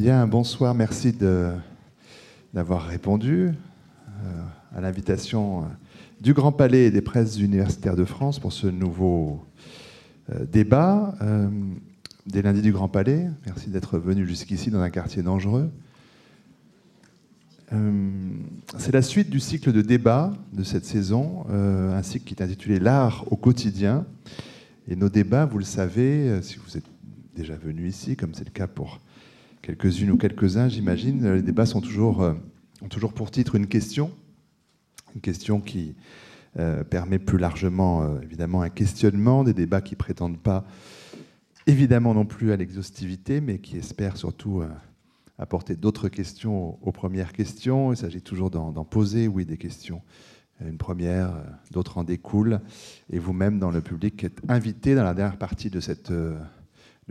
Bien, bonsoir, merci d'avoir répondu euh, à l'invitation euh, du Grand Palais et des presses universitaires de France pour ce nouveau euh, débat. des lundis du Grand Palais, merci d'être venu jusqu'ici dans un quartier dangereux. C'est la suite du cycle de débats de cette saison, un cycle qui est intitulé L'art au quotidien. Et nos débats, vous le savez, si vous êtes déjà venu ici, comme c'est le cas pour quelques-unes ou quelques-uns, j'imagine. Les débats sont toujours, euh, ont toujours pour titre une question, une question qui euh, permet plus largement, euh, évidemment, un questionnement, des débats qui prétendent pas, évidemment non plus à l'exhaustivité, mais qui espèrent surtout apporter d'autres questions aux, premières questions. Il s'agit toujours d'en poser, oui, des questions. Une première, d'autres en découlent. Et vous-même, dans le public, êtes invité dans la dernière partie de cette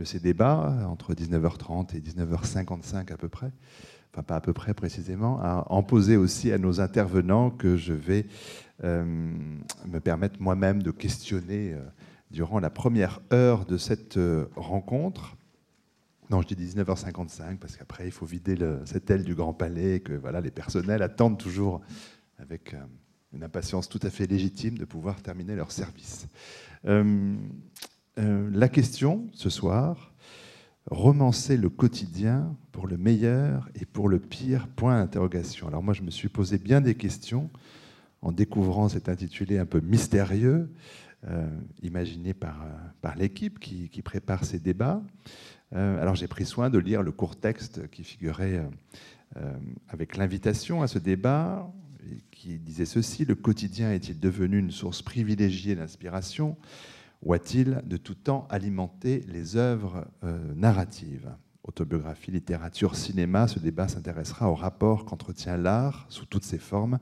de ces débats, entre 19h30 et 19h55 à peu près, enfin pas à peu près précisément, à en poser aussi à nos intervenants que je vais euh, me permettre moi-même de questionner euh, durant la première heure de cette euh, rencontre. Non, je dis 19h55 parce qu'après il faut vider cette aile du Grand Palais et que voilà, les personnels attendent toujours avec une impatience tout à fait légitime de pouvoir terminer leur service. La question ce soir, romancer le quotidien pour le meilleur et pour le pire Point d'interrogation. Alors moi, je me suis posé bien des questions en découvrant cet intitulé un peu mystérieux, euh, imaginé par, euh, par l'équipe qui, prépare ces débats. alors j'ai pris soin de lire le court texte qui figurait avec l'invitation à ce débat, qui disait ceci, le quotidien est-il devenu une source privilégiée d'inspiration? Ou a-t-il de tout temps alimenté les œuvres euh, narratives? Autobiographie, littérature, cinéma, ce débat s'intéressera au rapport qu'entretient l'art, sous toutes ses formes,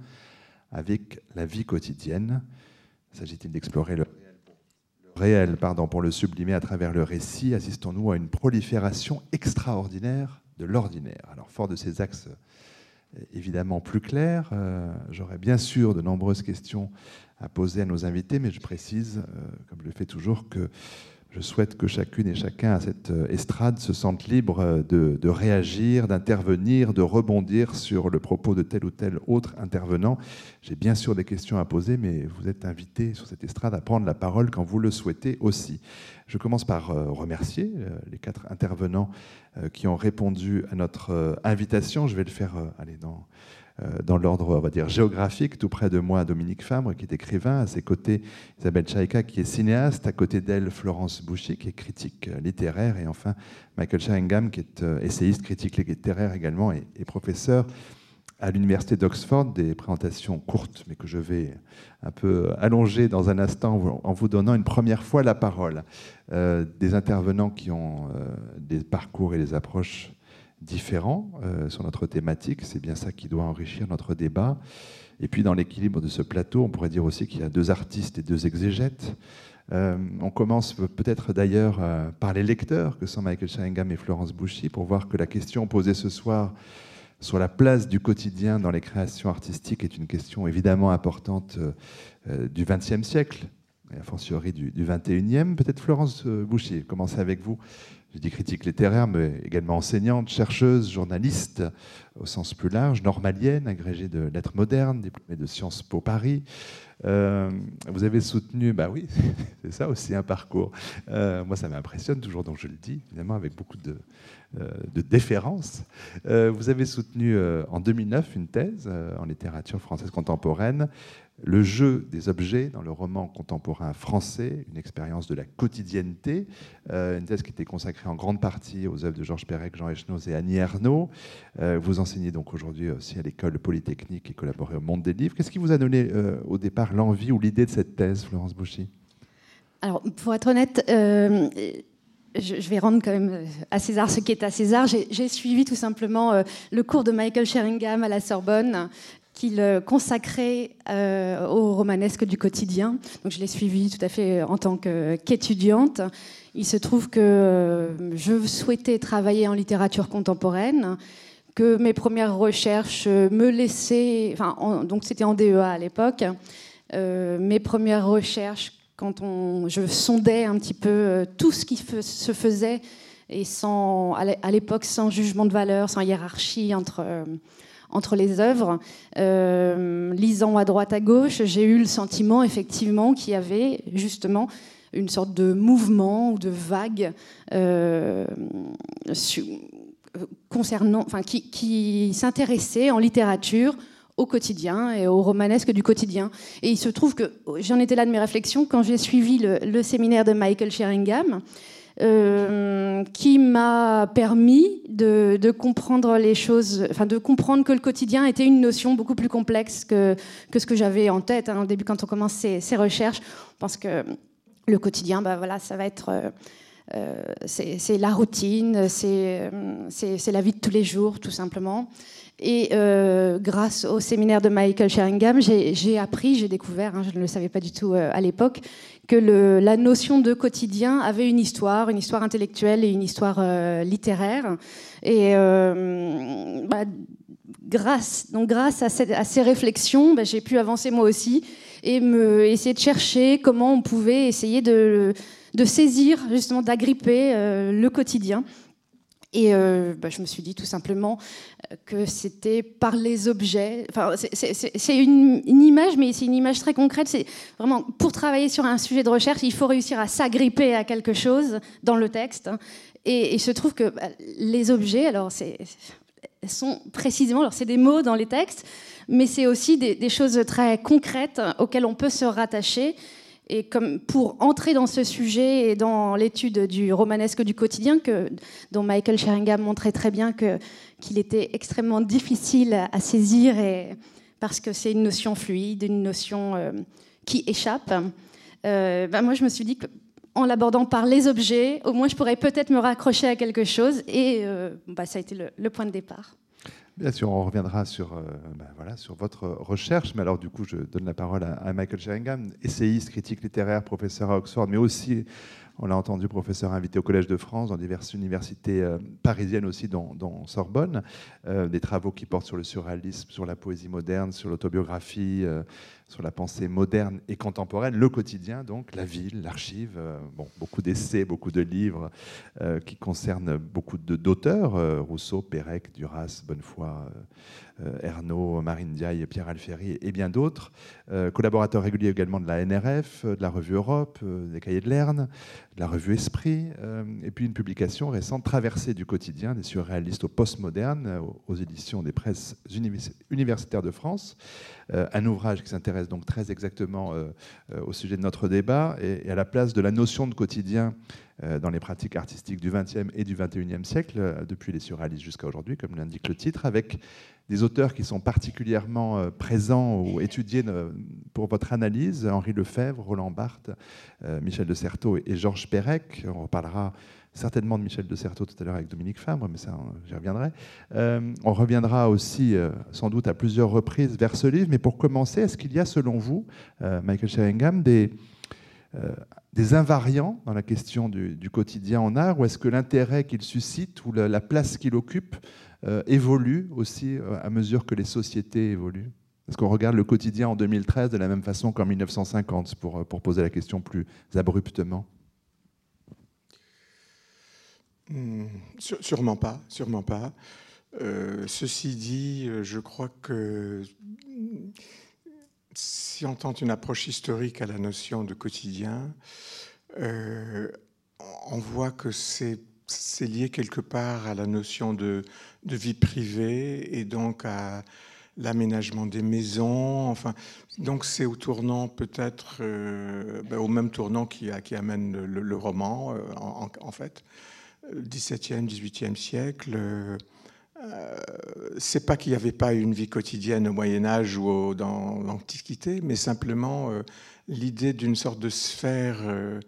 avec la vie quotidienne. S'agit-il d'explorer le réel, pardon, pour le sublimer à travers le récit? Assistons-nous à une prolifération extraordinaire de l'ordinaire. Alors, fort de ces axes évidemment plus clairs, euh, j'aurais bien sûr de nombreuses questions à poser à nos invités, mais je précise, euh, comme je le fais toujours, que je souhaite que chacune et chacun à cette euh, estrade se sente libre euh, de, réagir, d'intervenir, de rebondir sur le propos de tel ou tel autre intervenant. J'ai bien sûr des questions à poser, mais vous êtes invités sur cette estrade à prendre la parole quand vous le souhaitez aussi. Je commence par remercier les quatre intervenants qui ont répondu à notre invitation. Je vais le faire allez, dans euh, dans l'ordre, on va dire, géographique. Tout près de moi, Dominique Fabre, qui est écrivain. À ses côtés, Isabelle Chaika, qui est cinéaste. À côté d'elle, Florence Bouchy, qui est critique littéraire. Et enfin, Michael Sheringham, qui est euh, essayiste, critique littéraire également et, professeur à l'université d'Oxford, des présentations courtes, mais que je vais un peu allonger dans un instant en vous donnant une première fois la parole. Euh, des intervenants qui ont des parcours et des approches différents euh, sur notre thématique. C'est bien ça qui doit enrichir notre débat. Et puis dans l'équilibre de ce plateau, on pourrait dire aussi qu'il y a deux artistes et deux exégètes. Euh, on commence peut-être d'ailleurs euh, par les lecteurs que sont Michael Sheringham et Florence Bouchy pour voir que la question posée ce soir sur la place du quotidien dans les créations artistiques est une question évidemment importante du XXe siècle, et a fortiori du, du XXIe. Peut-être Florence Bouchy, commencez avec vous je dis critique littéraire, mais également enseignante, chercheuse, journaliste au sens plus large, normalienne, agrégée de lettres modernes, diplômée de Sciences Po Paris. Euh, vous avez soutenu, bah oui, c'est ça aussi un parcours. Euh, moi, ça m'impressionne toujours, donc je le dis, évidemment, avec beaucoup de, euh, de déférence. vous avez soutenu en 2009 une thèse en littérature française contemporaine le jeu des objets dans le roman contemporain français, une expérience de la quotidienneté, euh, une thèse qui était consacrée en grande partie aux œuvres de Georges Perec, Jean Echnoz et Annie Ernaux. Euh, vous enseignez donc aujourd'hui aussi à l'école polytechnique et collaborez au Monde des livres. Qu'est-ce qui vous a donné euh, au départ l'envie ou l'idée de cette thèse, Florence Bouchy? Alors, pour être honnête, je, vais rendre quand même à César ce qui est à César. J'ai suivi tout simplement le cours de Michael Sheringham à la Sorbonne qu'il consacrait au romanesque du quotidien. Donc je l'ai suivi tout à fait en tant qu'étudiante. Il se trouve que je souhaitais travailler en littérature contemporaine que mes premières recherches me laissaient, donc c'était en DEA à l'époque, mes premières recherches quand on, je sondais un petit peu euh, tout ce qui se faisait et sans, à l'époque sans jugement de valeur, sans hiérarchie entre, euh, entre les œuvres. Euh, lisant à droite à gauche, j'ai eu le sentiment effectivement qu'il y avait justement une sorte de mouvement ou de vague concernant, enfin, qui, qui s'intéressait en littérature au quotidien et au romanesque du quotidien. Et il se trouve que j'en étais là de mes réflexions quand j'ai suivi le, séminaire de Michael Sheringham, euh, qui m'a permis de, comprendre les choses, enfin de comprendre que le quotidien était une notion beaucoup plus complexe que, ce que j'avais en tête hein, au début quand on commence ces, recherches. Parce que le quotidien, bah, voilà, ça va être euh, euh, c'est la routine, c'est la vie de tous les jours, tout simplement. Et grâce au séminaire de Michael Sheringham, j'ai appris, j'ai découvert, hein, je ne le savais pas du tout à l'époque, que la notion de quotidien avait une histoire, une histoire intellectuelle et une histoire euh, littéraire. Et bah, grâce, donc grâce à, ces réflexions, bah, j'ai pu avancer moi aussi et essayer de chercher comment on pouvait essayer de, de saisir, justement, d'agripper le quotidien. Et euh, bah, je me suis dit tout simplement euh, que c'était par les objets. Enfin, c'est une, image, mais c'est une image très concrète. C'est vraiment pour travailler sur un sujet de recherche, il faut réussir à s'agripper à quelque chose dans le texte. Et, il se trouve que bah, les objets, alors c'est sont précisément, alors c'est des mots dans les textes, mais c'est aussi des, des, choses très concrètes auxquelles on peut se rattacher et comme pour entrer dans ce sujet et dans l'étude du romanesque du quotidien, que, dont Michael Sheringham montrait très bien qu'il était extrêmement difficile à saisir, et, parce que c'est une notion fluide, une notion euh, qui échappe, ben moi je me suis dit qu'en l'abordant par les objets, au moins je pourrais peut-être me raccrocher à quelque chose, et euh, bah, ça a été le point de départ. Bien sûr, on reviendra sur, euh, ben voilà, sur votre recherche, mais alors du coup, je donne la parole à, Michael Sheringham, essayiste, critique littéraire, professeur à Oxford, mais aussi, on l'a entendu, professeur invité au Collège de France, dans diverses universités euh, parisiennes aussi, dont, Sorbonne, euh, des travaux qui portent sur le surréalisme, sur la poésie moderne, sur l'autobiographie, sur la pensée moderne et contemporaine, le quotidien, donc la ville, l'archive, euh, beaucoup d'essais, beaucoup de livres euh, qui concernent beaucoup d'auteurs, euh, Rousseau, Pérec, Duras, Bonnefoy, Ernaud, Marine Diaye, Pierre Alfieri et bien d'autres. collaborateur régulier également de la NRF, de la revue Europe, des Cahiers de Lerne, de la revue Esprit, et puis une publication récente, Traversée du quotidien, des surréalistes au postmoderne, aux éditions des presses universitaires de France. Euh, un ouvrage qui s'intéresse donc très exactement euh, euh, au sujet de notre débat et, à la place de la notion de quotidien dans les pratiques artistiques du XXe et du XXIe siècle, depuis les surréalistes jusqu'à aujourd'hui, comme l'indique le titre, avec des auteurs qui sont particulièrement présents ou étudiés pour votre analyse, Henri Lefebvre, Roland Barthes, Michel de Certeau et Georges Perec. On reparlera certainement de Michel de Certeau tout à l'heure avec Dominique Fabre, mais j'y reviendrai. Euh, on reviendra aussi, euh, sans doute, à plusieurs reprises vers ce livre. Mais pour commencer, est-ce qu'il y a, selon vous, euh, Michael Sheringham, des, des invariants dans la question du, quotidien en art, ou est-ce que l'intérêt qu'il suscite ou la, place qu'il occupe évolue aussi à mesure que les sociétés évoluent? Est-ce qu'on regarde le quotidien en 2013 de la même façon qu'en 1950, pour, pour poser la question plus abruptement Hmm, sûrement pas, sûrement pas. Euh, ceci dit, euh, je crois que si on tente une approche historique à la notion de quotidien, euh, on voit que c'est lié quelque part à la notion de, vie privée et donc à l'aménagement des maisons. Enfin, donc c'est au tournant peut-être, ben, au même tournant qui, qui amène le, roman en, fait. 17e, 18e siècle, euh, c'est pas qu'il n'y avait pas une vie quotidienne au Moyen Âge ou dans l'Antiquité, mais simplement euh, l'idée d'une sorte de sphère euh,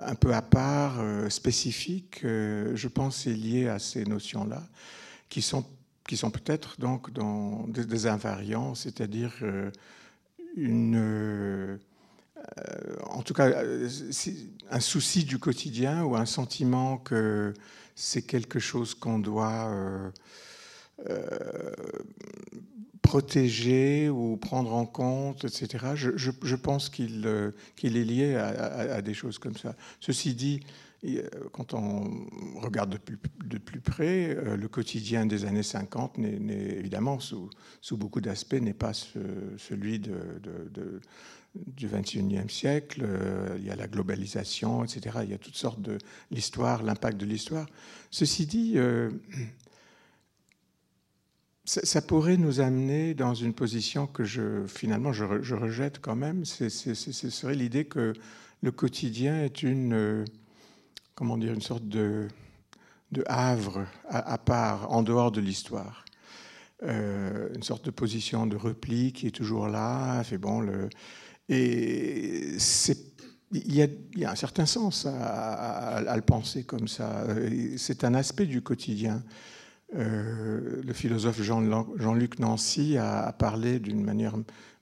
un peu à part, spécifique, je pense, est liée à ces notions-là, qui sont qui sont peut-être donc dans des, invariants, c'est-à-dire une en tout cas, un souci du quotidien ou un sentiment que c'est quelque chose qu'on doit protéger ou prendre en compte, etc. Je, pense qu'il est lié à, des choses comme ça. Ceci dit, quand on regarde de plus, près, euh, le quotidien des années 50 n'est évidemment, sous, beaucoup d'aspects, n'est pas celui du 21e siècle. Euh, il y a la globalisation, etc. Il y a toutes sortes de l'histoire, l'impact de l'histoire. Ceci dit, euh, ça, pourrait nous amener dans une position que je, finalement je, rejette quand même. ce serait l'idée que le quotidien est une comment dire, une sorte de, de havre à, part, en dehors de l'histoire. Euh, une sorte de position de repli qui est toujours là. Fait bon, le, et il y, y, a, un certain sens à, le penser comme ça. C'est un aspect du quotidien. Euh, le philosophe Jean-Luc Nancy a, parlé d'une manière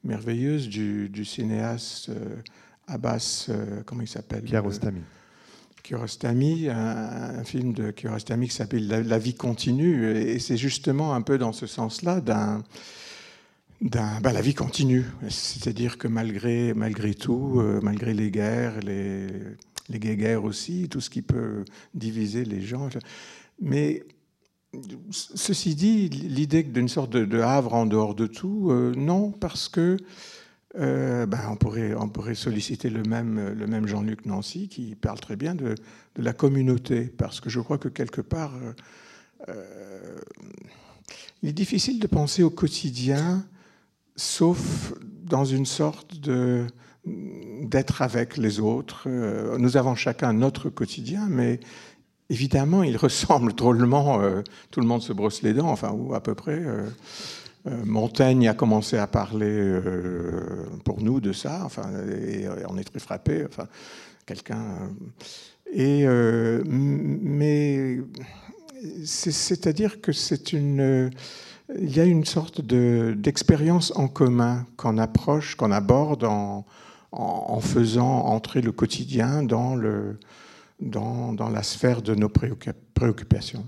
merveilleuse du, cinéaste euh, Abbas, comment il s'appelle? Kiarostami. Kiarostami, un, film de Kiarostami qui s'appelle la, vie continue, et c'est justement un peu dans ce sens-là d'un, d'un bah, la vie continue, c'est-à-dire que malgré, malgré tout, euh, malgré les guerres, les, les guerres aussi, tout ce qui peut diviser les gens, mais ceci dit, l'idée d'une sorte de, havre en dehors de tout, euh, non, parce que euh, ben, on, pourrait, solliciter le même, Jean-Luc Nancy qui parle très bien de, la communauté, parce que je crois que quelque part, euh, euh, il est difficile de penser au quotidien, sauf dans une sorte de d'être avec les autres. Nous avons chacun notre quotidien, mais évidemment, il ressemble drôlement. tout le monde se brosse les dents, enfin, ou à peu près. Montaigne a commencé à parler euh, pour nous de ça, enfin, et on est très frappé. Enfin, quelqu'un. Et mais c'est-à-dire que c'est une, il y a une sorte d'expérience en commun qu'on approche, qu'on aborde en, en, faisant entrer le quotidien dans, le, dans, dans la sphère de nos préoccupations.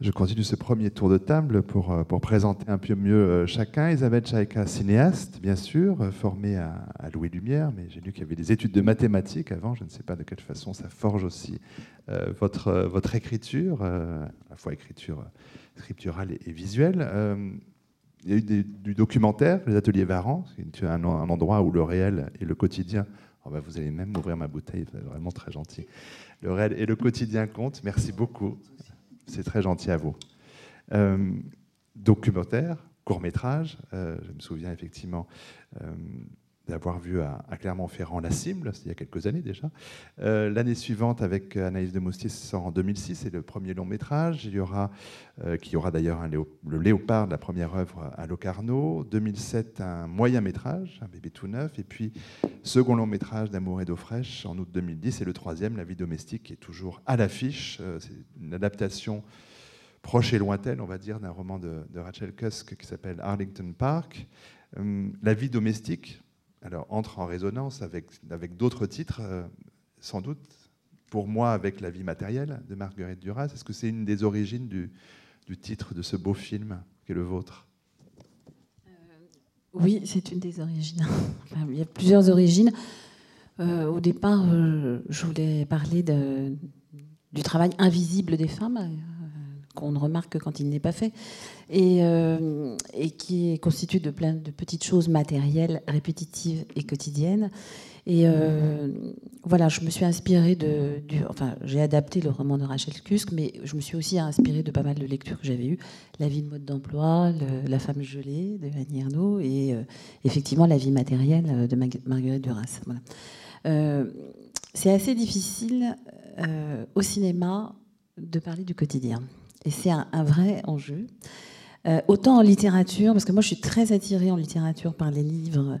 Je continue ce premier tour de table pour, euh, présenter un peu mieux euh, chacun. Isabelle Chaïka, cinéaste, bien sûr, euh, formée à, Louis Lumière, mais j'ai lu qu'il y avait des études de mathématiques avant. Je ne sais pas de quelle façon ça forge aussi votre, écriture, à la fois écriture scripturale et, visuelle. il y a eu du documentaire, les ateliers Varan, un, endroit où le réel et le quotidien. Oh bah, vous allez même ouvrir ma bouteille, c'est vraiment très gentil. Le réel et le quotidien comptent. Merci beaucoup. C'est très gentil à vous. Euh, documentaire, court métrage. Euh, je me souviens effectivement euh, d'avoir vu à, Clermont-Ferrand La Cible, il y a quelques années déjà. L'année suivante, avec Anaïs de Moustier, sort en 2006, c'est le premier long métrage. Il y aura, qui aura d'ailleurs le Léopard, la première œuvre à Locarno. 2007, un moyen métrage, un bébé tout neuf. Et puis, second long métrage d'Amour et d'eau fraîche en août 2010. Et le troisième, La vie domestique, qui est toujours à l'affiche. C'est une adaptation proche et lointaine, on va dire, d'un roman de, Rachel Cusk qui s'appelle Arlington Park. la vie domestique, alors, entre en résonance avec, d'autres titres, euh, sans doute, pour moi, avec La vie matérielle de Marguerite Duras. Est-ce que c'est une des origines du, titre de ce beau film qui est le vôtre? Euh, Oui, c'est une des origines. il y a plusieurs origines. Euh, au départ, je voulais parler du travail invisible des femmes qu'on ne remarque que quand il n'est pas fait, et, euh, et, qui est constitué de plein de petites choses matérielles, répétitives et quotidiennes. Et euh, voilà, je me suis inspirée de. Enfin, j'ai adapté le roman de Rachel Cusk, mais je me suis aussi inspirée de pas mal de lectures que j'avais eues La vie de mode d'emploi, La femme gelée de Annie Ernaux, et euh, effectivement La vie matérielle de Marguerite Duras. Voilà. c'est assez difficile au cinéma de parler du quotidien. Et c'est un, vrai enjeu. Euh, autant en littérature, parce que moi je suis très attirée en littérature par les livres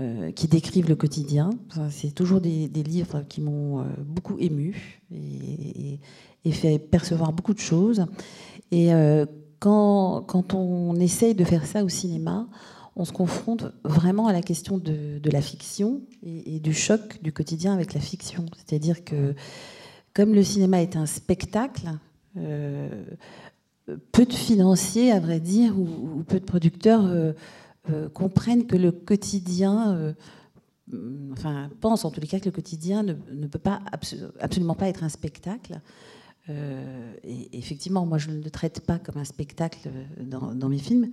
euh, qui décrivent le quotidien. c'est toujours des, livres qui m'ont euh, beaucoup ému et, fait percevoir beaucoup de choses. Et quand, quand, on essaye de faire ça au cinéma, on se confronte vraiment à la question de, la fiction et, du choc du quotidien avec la fiction. C'est-à-dire que comme le cinéma est un spectacle, peu de financiers, à vrai dire, ou, peu de producteurs euh, euh, comprennent que le quotidien, euh, enfin, pensent en tous les cas que le quotidien ne, peut pas absolument pas être un spectacle. et effectivement, moi, je ne le traite pas comme un spectacle dans, mes films,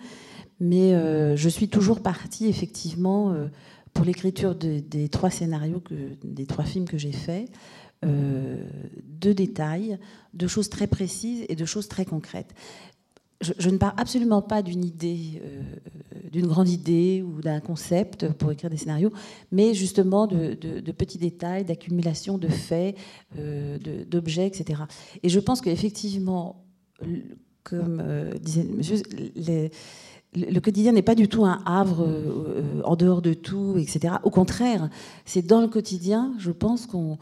mais je suis toujours partie, effectivement, pour l'écriture des trois scénarios, des trois films que j'ai faits, euh, de détails, de choses très précises et de choses très concrètes. Je, ne parle absolument pas d'une idée, euh, d'une grande idée ou d'un concept pour écrire des scénarios, mais justement de, petits détails, d'accumulation de faits, euh, d'objets, etc. Et je pense qu'effectivement, comme disait monsieur, le quotidien n'est pas du tout un havre en dehors de tout, etc. Au contraire, c'est dans le quotidien, je pense qu'on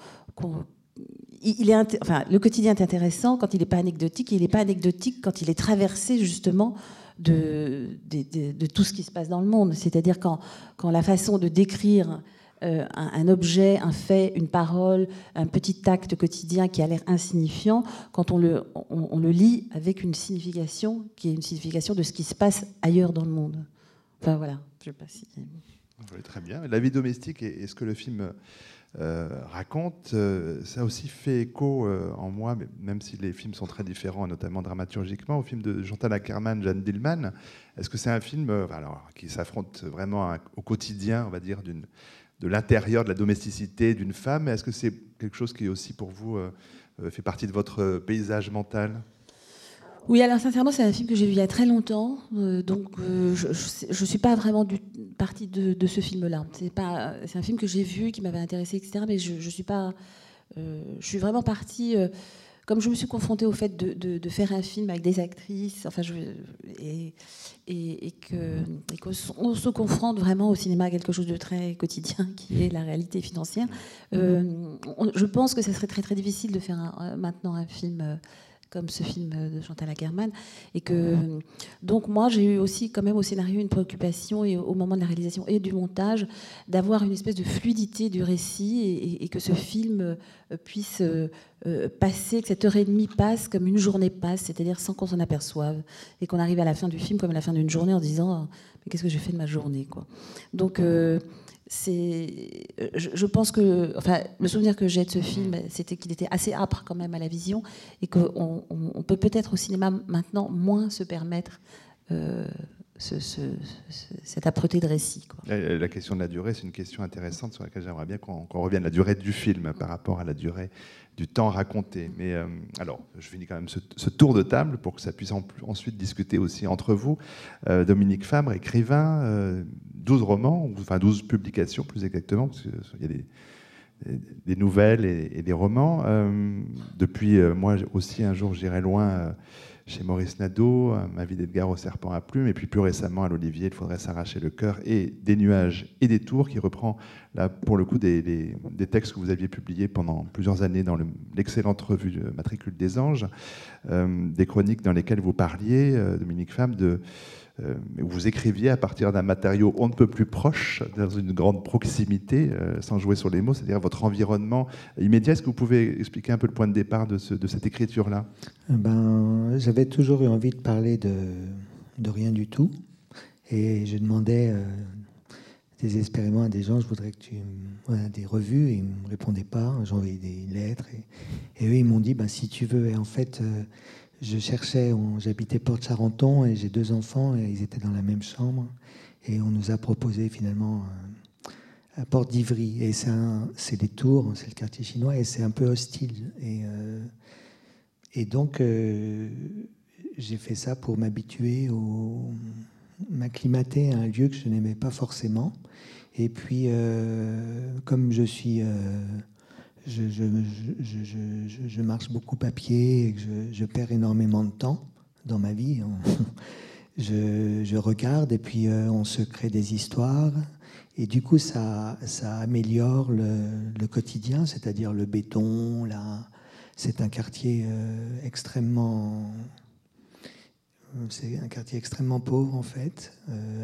il est, enfin, le quotidien est intéressant quand il n'est pas anecdotique, et il n'est pas anecdotique quand il est traversé justement de, de, tout ce qui se passe dans le monde. C'est-à-dire quand, quand la façon de décrire euh, un, objet, un fait, une parole, un petit acte quotidien qui a l'air insignifiant, quand on le, on, le lit avec une signification qui est une signification de ce qui se passe ailleurs dans le monde. Enfin voilà, je ne sais pas si... très bien. La vie domestique, est-ce que le film euh, raconte, euh, ça aussi fait écho en moi, même si les films sont très différents, notamment dramaturgiquement, au film de Chantal Ackerman, Jeanne Dillman. Est-ce que c'est un film alors, qui s'affronte vraiment au quotidien, on va dire, de l'intérieur de la domesticité d'une femme Est-ce que c'est quelque chose qui aussi pour vous fait partie de votre paysage mental? Oui, alors sincèrement, c'est un film que j'ai vu il y a très longtemps, euh, donc euh, je ne suis pas vraiment du, partie de, ce film-là. C'est un film que j'ai vu, qui m'avait intéressé, etc. Mais je, je suis pas, euh, je suis vraiment partie. Comme je me suis confrontée au fait de, faire un film avec des actrices, enfin, je, et, qu'on se confronte vraiment au cinéma à quelque chose de très quotidien, qui est la réalité financière. je pense que ce serait très très difficile de faire maintenant un film comme ce film de Chantal Ackerman. Et que, donc moi, j'ai eu aussi quand même au scénario une préoccupation et au moment de la réalisation et du montage d'avoir une espèce de fluidité du récit et, que ce film euh, puisse euh, euh, passer, que cette heure et demie passe comme une journée passe, c'est-à-dire sans qu'on s'en aperçoive et qu'on arrive à la fin du film comme à la fin d'une journée en disant mais qu'est-ce que j'ai fait de ma journée quoi. Donc c'est, je, pense que, enfin, le souvenir que j'ai de ce film, c'était qu'il était assez âpre quand même à la vision et qu'on on peut peut-être au cinéma maintenant moins se permettre euh, ce, cette âpreté de récit. La, question de la durée, c'est une question intéressante sur laquelle j'aimerais bien qu'on revienne. La durée du film par rapport à la durée du temps raconté. Mais euh, alors, je finis quand même ce, tour de table pour que ça puisse ensuite discuter aussi entre vous. Euh, Dominique Fabre, écrivain, 12 romans, enfin 12 publications plus exactement, parce qu'il y a des, nouvelles et, des romans. Euh, depuis, euh, moi aussi, un jour, j'irai loin euh, chez Maurice Nadeau, Ma vie d'Edgar au serpent à plumes, et puis plus récemment à l'Olivier, Il faudrait s'arracher le cœur, et Des nuages et des tours, qui reprend, là, pour le coup, des, textes que vous aviez publiés pendant plusieurs années dans l'excellente revue Matricule des anges, des chroniques dans lesquelles vous parliez, Dominique Femme, de vous écriviez à partir d'un matériau on ne peut plus proche, dans une grande proximité, euh, sans jouer sur les mots, c'est-à-dire votre environnement immédiat. Est-ce que vous pouvez expliquer un peu le point de départ de, cette écriture-là? Ben, J'avais toujours eu envie de parler de, rien du tout. Et je demandais euh, désespérément à des gens, je voudrais que tu... Des revues, et ils ne me répondaient pas. J'envoyais des lettres. Et, eux, ils m'ont dit, ben, si tu veux, et en fait je cherchais, j'habitais Porte-Charenton et j'ai deux enfants et ils étaient dans la même chambre. Et on nous a proposé finalement à euh, Porte d'Ivry. Et c'est des tours, c'est le quartier chinois et c'est un peu hostile. Et, euh, donc euh, j'ai fait ça pour m'habituer, m'acclimater à un lieu que je n'aimais pas forcément. Et puis, comme je suis je, marche beaucoup à pied et je, perds énormément de temps dans ma vie. je, regarde et puis euh, on se crée des histoires. Et du coup, ça, améliore le, quotidien, c'est-à-dire le béton. C'est un quartier euh, extrêmement c'est un quartier extrêmement pauvre en fait,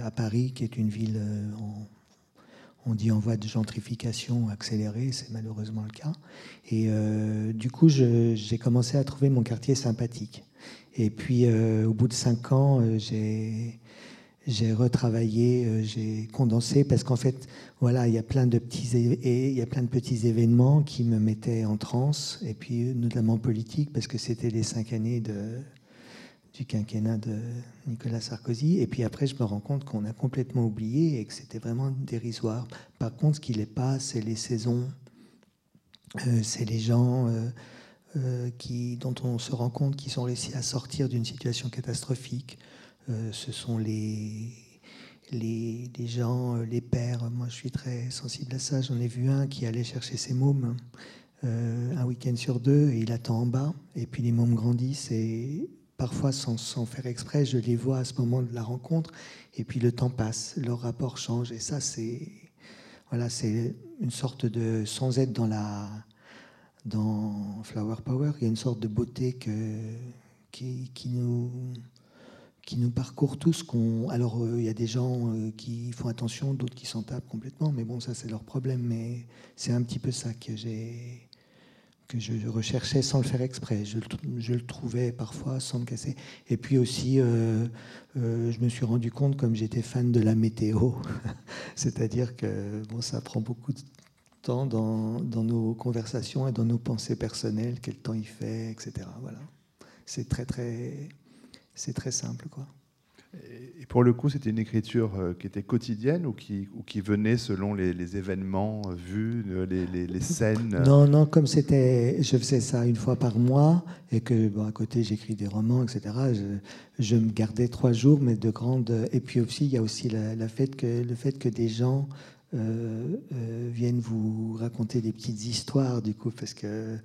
à Paris, qui est une ville en on dit en voie de gentrification accélérée, c'est malheureusement le cas. Et euh, du coup, j'ai commencé à trouver mon quartier sympathique. Et puis, euh, au bout de cinq ans, euh, j'ai retravaillé, j'ai condensé parce qu'en fait, voilà, il y a plein de petits il y a plein de petits événements qui me mettaient en transe, et puis notamment politique parce que c'était les cinq années de du quinquennat de Nicolas Sarkozy. Et puis après, je me rends compte qu'on a complètement oublié et que c'était vraiment dérisoire. Par contre, ce qui n'est pas, c'est les saisons, euh, c'est les gens euh, euh, qui, dont on se rend compte qu'ils sont réussi à sortir d'une situation catastrophique. ce sont les, les, les, gens, les pères. Moi, je suis très sensible à ça. J'en ai vu un qui allait chercher ses mômes. un week-end sur deux et il attend en bas et puis les mômes grandissent et parfois sans, faire exprès, je les vois à ce moment de la rencontre, et puis le temps passe, leur rapport change, et ça, c'est voilà, une sorte de, sans être dans la dans Flower Power, il y a une sorte de beauté que, qui, nous qui nous parcourt tous. Alors, euh, il y a des gens euh, qui font attention, d'autres qui s'en tapent complètement, mais bon, ça, c'est leur problème. Mais c'est un petit peu ça que j'ai que je recherchais sans le faire exprès. Je, le trouvais parfois sans me casser. Et puis aussi, euh, euh, je me suis rendu compte, comme j'étais fan de la météo, c'est-à-dire que bon, ça prend beaucoup de temps dans, dans, nos conversations et dans nos pensées personnelles, quel temps il fait, etc. Voilà. C'est très, très, très simple, quoi. Et pour le coup, c'était une écriture euh, qui était quotidienne ou qui, venait selon les, événements euh, vus, euh, les, scènes Non, non, comme c'était, je faisais ça une fois par mois et que bon, à côté j'écris des romans, etc. Je, je, me gardais trois jours, mais de grandes. Et puis aussi, il y a aussi la, fait que, le fait que des gens viennent vous raconter des petites histoires, du coup, parce que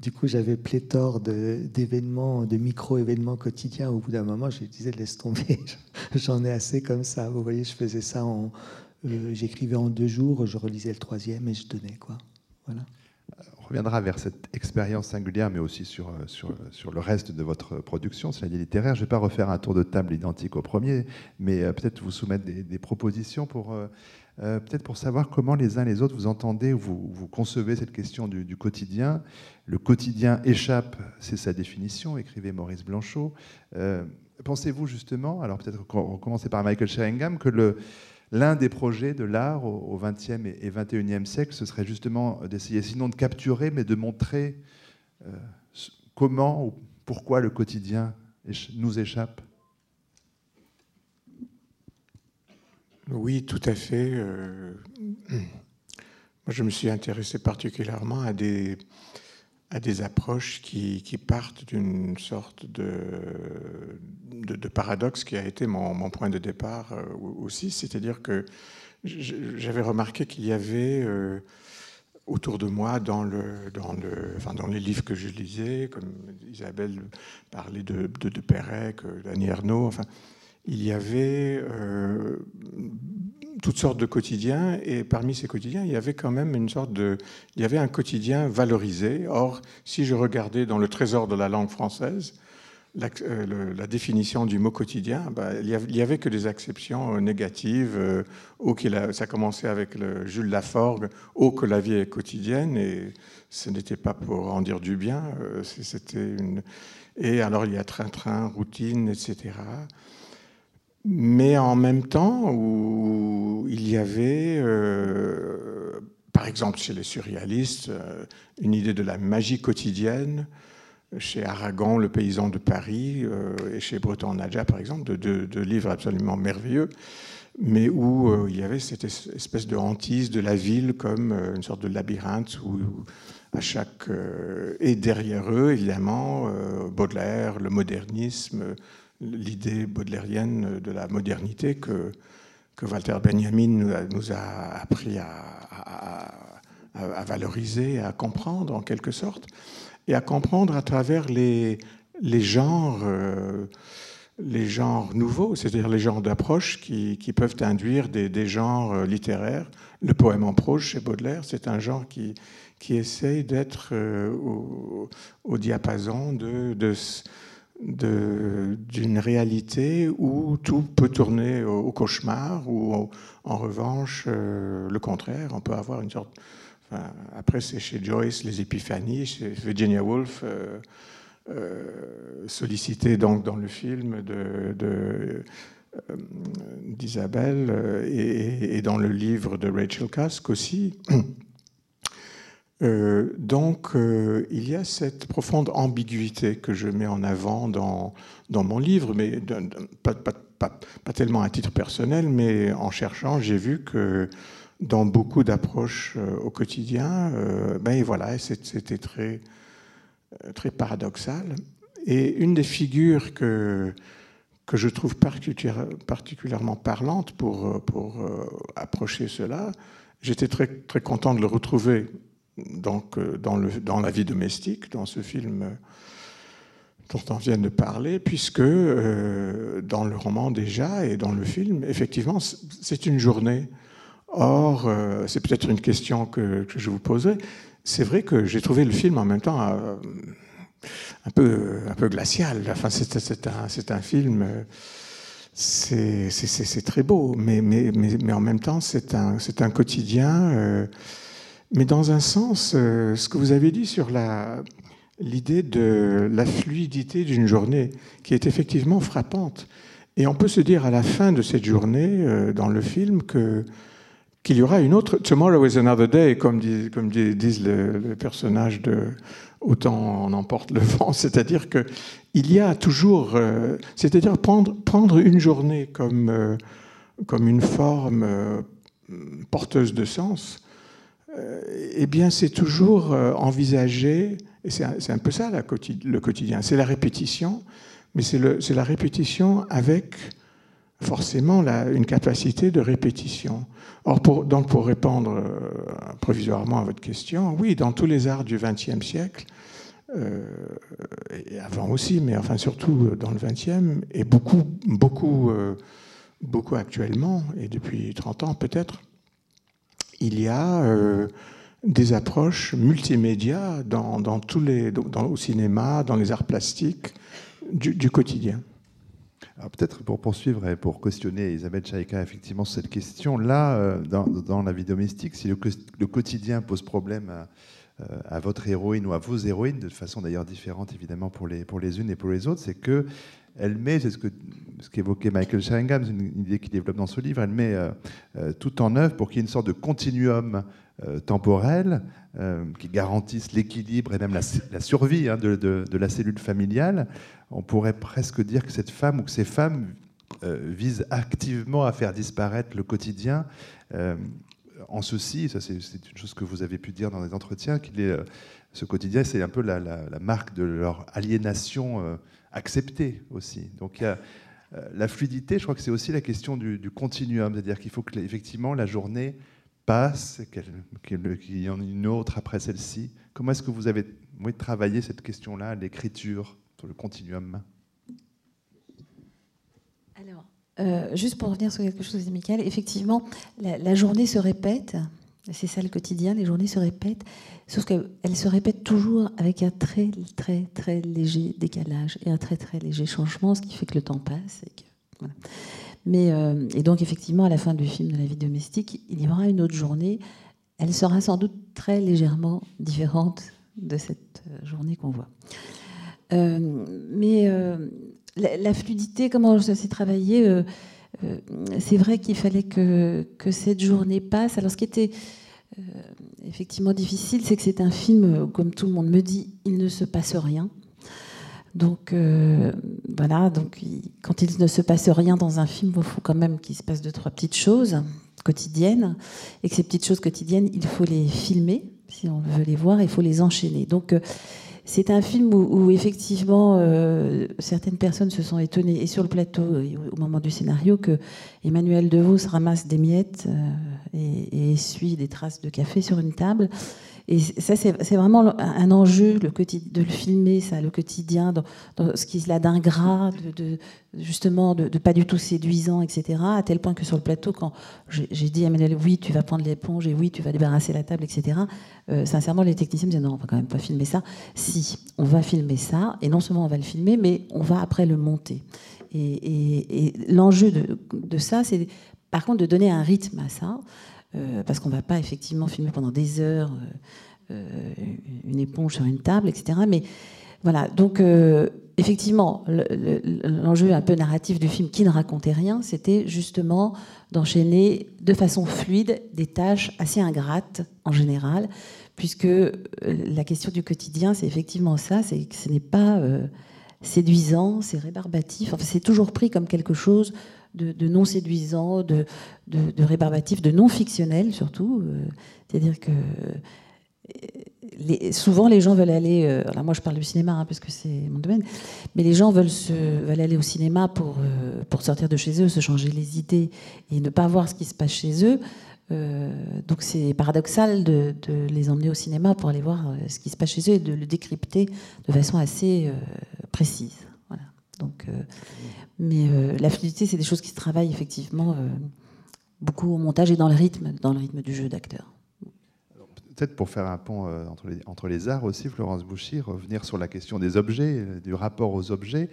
du coup, j'avais pléthore d'événements, de, micro-événements quotidiens. Au bout d'un moment, je disais, laisse tomber, j'en ai assez comme ça. Vous voyez, je faisais ça en. Euh, j'écrivais en deux jours, je relisais le troisième et je donnais, quoi. Voilà. On reviendra vers cette expérience singulière, mais aussi sur, euh, sur, sur le reste de votre production, c'est-à-dire littéraire. Je ne vais pas refaire un tour de table identique au premier, mais euh, peut-être vous soumettre des, propositions pour euh, peut-être pour savoir comment les uns les autres vous entendez ou vous, concevez cette question du, quotidien. Le quotidien échappe, c'est sa définition, écrivait Maurice Blanchot. Euh, pensez-vous justement, alors peut-être recommencer par Michael Sheringham, que l'un des projets de l'art au XXe et XXIe siècle, ce serait justement d'essayer sinon de capturer, mais de montrer euh, comment ou pourquoi le quotidien nous échappe? Oui, tout à fait. Euh, moi, je me suis intéressé particulièrement à des, à des approches qui, partent d'une sorte de, de, paradoxe qui a été mon, point de départ euh, aussi. C'est-à-dire que j'avais remarqué qu'il y avait euh, autour de moi, dans, le, dans, le, enfin, dans les livres que je lisais, comme Isabelle parlait de, de, de Pérec, d'Annie enfin, il y avait euh, toutes sortes de quotidiens, et parmi ces quotidiens, il y avait quand même une sorte de... Il y avait un quotidien valorisé. Or, si je regardais dans le trésor de la langue française, la, euh, définition du mot quotidien, bah, il n'y avait, que des exceptions euh, négatives. Euh, ça commençait avec le Jules Laforgue, oh que la vie est quotidienne, et ce n'était pas pour en dire du bien. C'était une... Et alors il y a train-train, routine, etc mais en même temps où il y avait, euh, par exemple chez les surréalistes, euh, une idée de la magie quotidienne, chez Aragon, le paysan de Paris, euh, et chez Breton Nadja, par exemple, de, livres absolument merveilleux, mais où il y avait cette espèce de hantise de la ville comme une sorte de labyrinthe où, à chaque et derrière eux évidemment Baudelaire, le modernisme, l'idée baudelairienne de la modernité que, que Walter Benjamin nous a, appris à, valoriser, à comprendre en quelque sorte, et à comprendre à travers les, les genres. Euh, les genres nouveaux, c'est-à-dire les genres d'approche qui, qui, peuvent induire des, des, genres littéraires. Le poème en prose chez Baudelaire, c'est un genre qui, qui essaye d'être euh, au, au, diapason de, de, d'une réalité où tout peut tourner au, cauchemar ou en revanche le contraire. On peut avoir une sorte après, c'est chez Joyce les épiphanies, chez Virginia Woolf, euh, euh, sollicité donc dans le film de, d'Isabelle et, dans le livre de Rachel Kask aussi. donc, il y a cette profonde ambiguïté que je mets en avant dans, dans mon livre, mais pas, pas, pas, tellement à titre personnel, mais en cherchant, j'ai vu que dans beaucoup d'approches euh, au quotidien, euh, ben voilà, c'était très, euh, très paradoxal. Et une des figures que, que je trouve particulièrement parlante pour, pour approcher cela, j'étais très, très content de le retrouver donc, dans, le, dans la vie domestique, dans ce film dont on vient de parler, puisque dans le roman déjà et dans le film, effectivement, c'est une journée Or, euh, c'est peut-être une question que, je vous poserai. C'est vrai que j'ai trouvé le film en même temps euh, un, peu, un peu glacial. Enfin, c'est un, un, film, euh, c'est très beau, mais, mais, mais, mais, en même temps, c'est un, un quotidien. Mais dans un sens, ce que vous avez dit sur l'idée de la fluidité d'une journée, qui est effectivement frappante. Et on peut se dire à la fin de cette journée, dans le film, que qu'il y aura une autre Tomorrow is another day, comme, disent, les, personnages de Autant on emporte le vent, c'est-à-dire que il y a toujours, euh, c'est-à-dire prendre, prendre une journée comme, euh, comme une forme euh, porteuse de sens, eh bien c'est toujours envisagé, et c'est un, peu ça le quotidien, c'est la répétition, mais c'est la répétition avec forcément une capacité de répétition. Or, pour, donc pour répondre euh, provisoirement à votre question, oui, dans tous les arts du XXe siècle, euh, et avant aussi, mais enfin surtout dans le XXe, et beaucoup, beaucoup, euh, beaucoup actuellement, et depuis 30 ans peut-être, il y a des approches multimédia dans, tous les, dans, au cinéma, dans les arts plastiques du, quotidien. Peut-être pour poursuivre et pour questionner Isabelle Chaïka, effectivement, cette question-là, euh, dans, la vie domestique, si le, quotidien pose problème à, votre héroïne ou à vos héroïnes, de façon d'ailleurs différente évidemment pour les, pour les unes et pour les autres, c'est que elle met, c'est ce ce qu'évoquait Michael Sheringham, c'est une idée qu'il développe dans ce livre, elle met euh, euh, tout en œuvre pour qu'il y ait une sorte de continuum temporel qui garantisse l'équilibre et même la, survie hein, de, de, la cellule familiale, on pourrait presque dire que cette femme ou que ces femmes euh, visent activement à faire disparaître le quotidien. Euh, en ceci, ça c'est une chose que vous avez pu dire dans des entretiens, qu'il est euh, ce quotidien, c'est un peu la, marque de leur aliénation acceptée aussi. Donc il y a la fluidité, je crois que c'est aussi la question du, continuum, c'est-à-dire qu'il faut que effectivement la journée passe, qu'il y en ait une autre après celle-ci. Comment est-ce que vous avez travaillé cette question-là, l'écriture le continuum? Alors, euh, juste pour revenir sur quelque chose de Michael, effectivement, la, journée se répète. C'est ça le quotidien, les journées se répètent, sauf qu'elles se répètent toujours avec un très très très léger décalage et un très très léger changement, ce qui fait que le temps passe. Et, Mais, euh, et donc effectivement, à la fin du film de la vie domestique, il y aura une autre journée. Elle sera sans doute très légèrement différente de cette euh, journée qu'on voit. Euh, mais euh, la, fluidité, comment ça s'est travaillé c'est vrai qu'il fallait que, cette journée passe. Alors, ce qui était effectivement difficile, c'est que c'est un film, comme tout le monde me dit, il ne se passe rien. Donc voilà, donc quand il ne se passe rien dans un film, il faut quand même qu'il se passe deux trois petites choses quotidiennes, et que ces petites choses quotidiennes, il faut les filmer si on veut les voir, il faut les enchaîner. Donc c'est un film où, effectivement euh, certaines personnes se sont étonnées, et sur le plateau, au moment du scénario, que Emmanuel DeVos ramasse des miettes euh, et, essuie des traces de café sur une table. Et ça, c'est vraiment un enjeu le de le filmer, ça, le quotidien, dans, ce qu'il a d'ingrat, de, justement, de, pas du tout séduisant, etc. À tel point que sur le plateau, quand j'ai dit à Emmanuel, oui, tu vas prendre l'éponge et oui, tu vas débarrasser la table, etc. Euh, sincèrement, les techniciens me disaient, non, on va quand même pas filmer ça. Si, on va filmer ça, et non seulement on va le filmer, mais on va après le monter. Et, l'enjeu de, ça, c'est par contre de donner un rythme à ça. Euh, parce qu'on ne va pas effectivement filmer pendant des heures euh, euh, une éponge sur une table, etc. Mais voilà, donc effectivement, l'enjeu un peu narratif du film qui ne racontait rien, c'était justement d'enchaîner de façon fluide des tâches assez ingrates en général, puisque la question du quotidien, c'est effectivement ça, c'est que ce n'est pas séduisant, c'est rébarbatif, c'est toujours pris comme quelque chose de, non séduisant, de, de, rébarbatif, de non fictionnel surtout. Euh, c'est-à-dire que les, souvent les gens veulent aller. Euh, alors moi je parle du cinéma hein, parce que c'est mon domaine, mais les gens veulent, aller au cinéma pour, euh, sortir de chez eux, se changer les idées et ne pas voir ce qui se passe chez eux. donc c'est paradoxal de, de, les emmener au cinéma pour aller voir ce qui se passe chez eux et de le décrypter de façon assez précise. Donc, mais euh, la fluidité, c'est des choses qui se travaillent effectivement euh, beaucoup au montage et dans le rythme, dans le rythme du jeu d'acteur. Peut-être pour faire un pont euh, entre les, arts aussi, Florence Bouchy, revenir sur la question des objets, du rapport aux objets.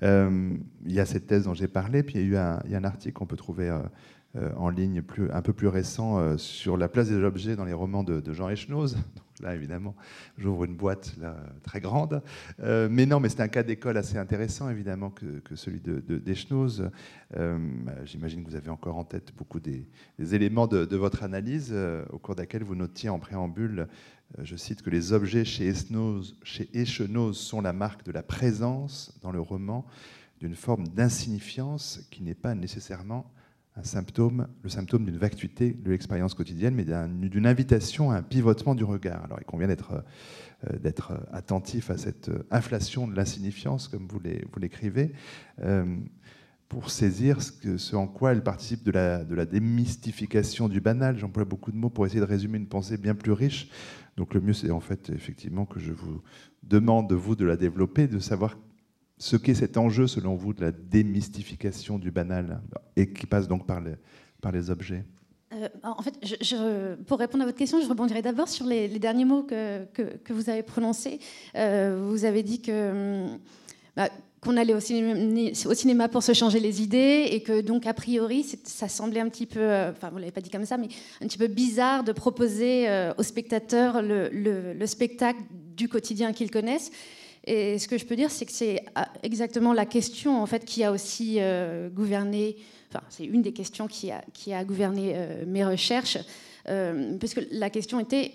il y a cette thèse dont j'ai parlé, puis il y a eu un, article qu'on peut trouver en ligne un peu plus récent sur la place des objets dans les romans de, de Jean Echenoz. Là, évidemment, j'ouvre une boîte là, très grande. Euh, mais non, mais c'est un cas d'école assez intéressant, évidemment, que, celui de, euh, J'imagine que vous avez encore en tête beaucoup des, éléments de, votre analyse, euh, au cours de laquelle vous notiez en préambule, je cite, que les objets chez Echenoz, chez sont la marque de la présence dans le roman d'une forme d'insignifiance qui n'est pas nécessairement un symptôme, le symptôme d'une vacuité de l'expérience quotidienne, mais d'une invitation à un pivotement du regard. Alors il convient d'être euh, attentif à cette euh, inflation de l'insignifiance, comme vous l'écrivez, euh, pour saisir ce, en quoi elle participe de la, de démystification du banal. J'emploie beaucoup de mots pour essayer de résumer une pensée bien plus riche. Donc le mieux, c'est en fait effectivement que je vous demande, de vous, de la développer, de savoir ce qu'est cet enjeu, selon vous, de la démystification du banal, et qui passe donc par les, objets euh, en fait, pour répondre à votre question, je rebondirai d'abord sur les, derniers mots que, vous avez prononcés. Euh, vous avez dit que hum, bah, qu'on allait au cinéma, au cinéma, pour se changer les idées et que donc a priori ça semblait un petit peu, euh, enfin vous l'avez pas dit comme ça, mais un petit peu bizarre de proposer aux spectateurs le, le spectacle du quotidien qu'ils connaissent. Et ce que je peux dire, c'est que c'est ah, exactement la question en fait qui a aussi euh, gouverné. Enfin, c'est une des questions qui a, qui a gouverné euh, mes recherches, euh, parce que la question était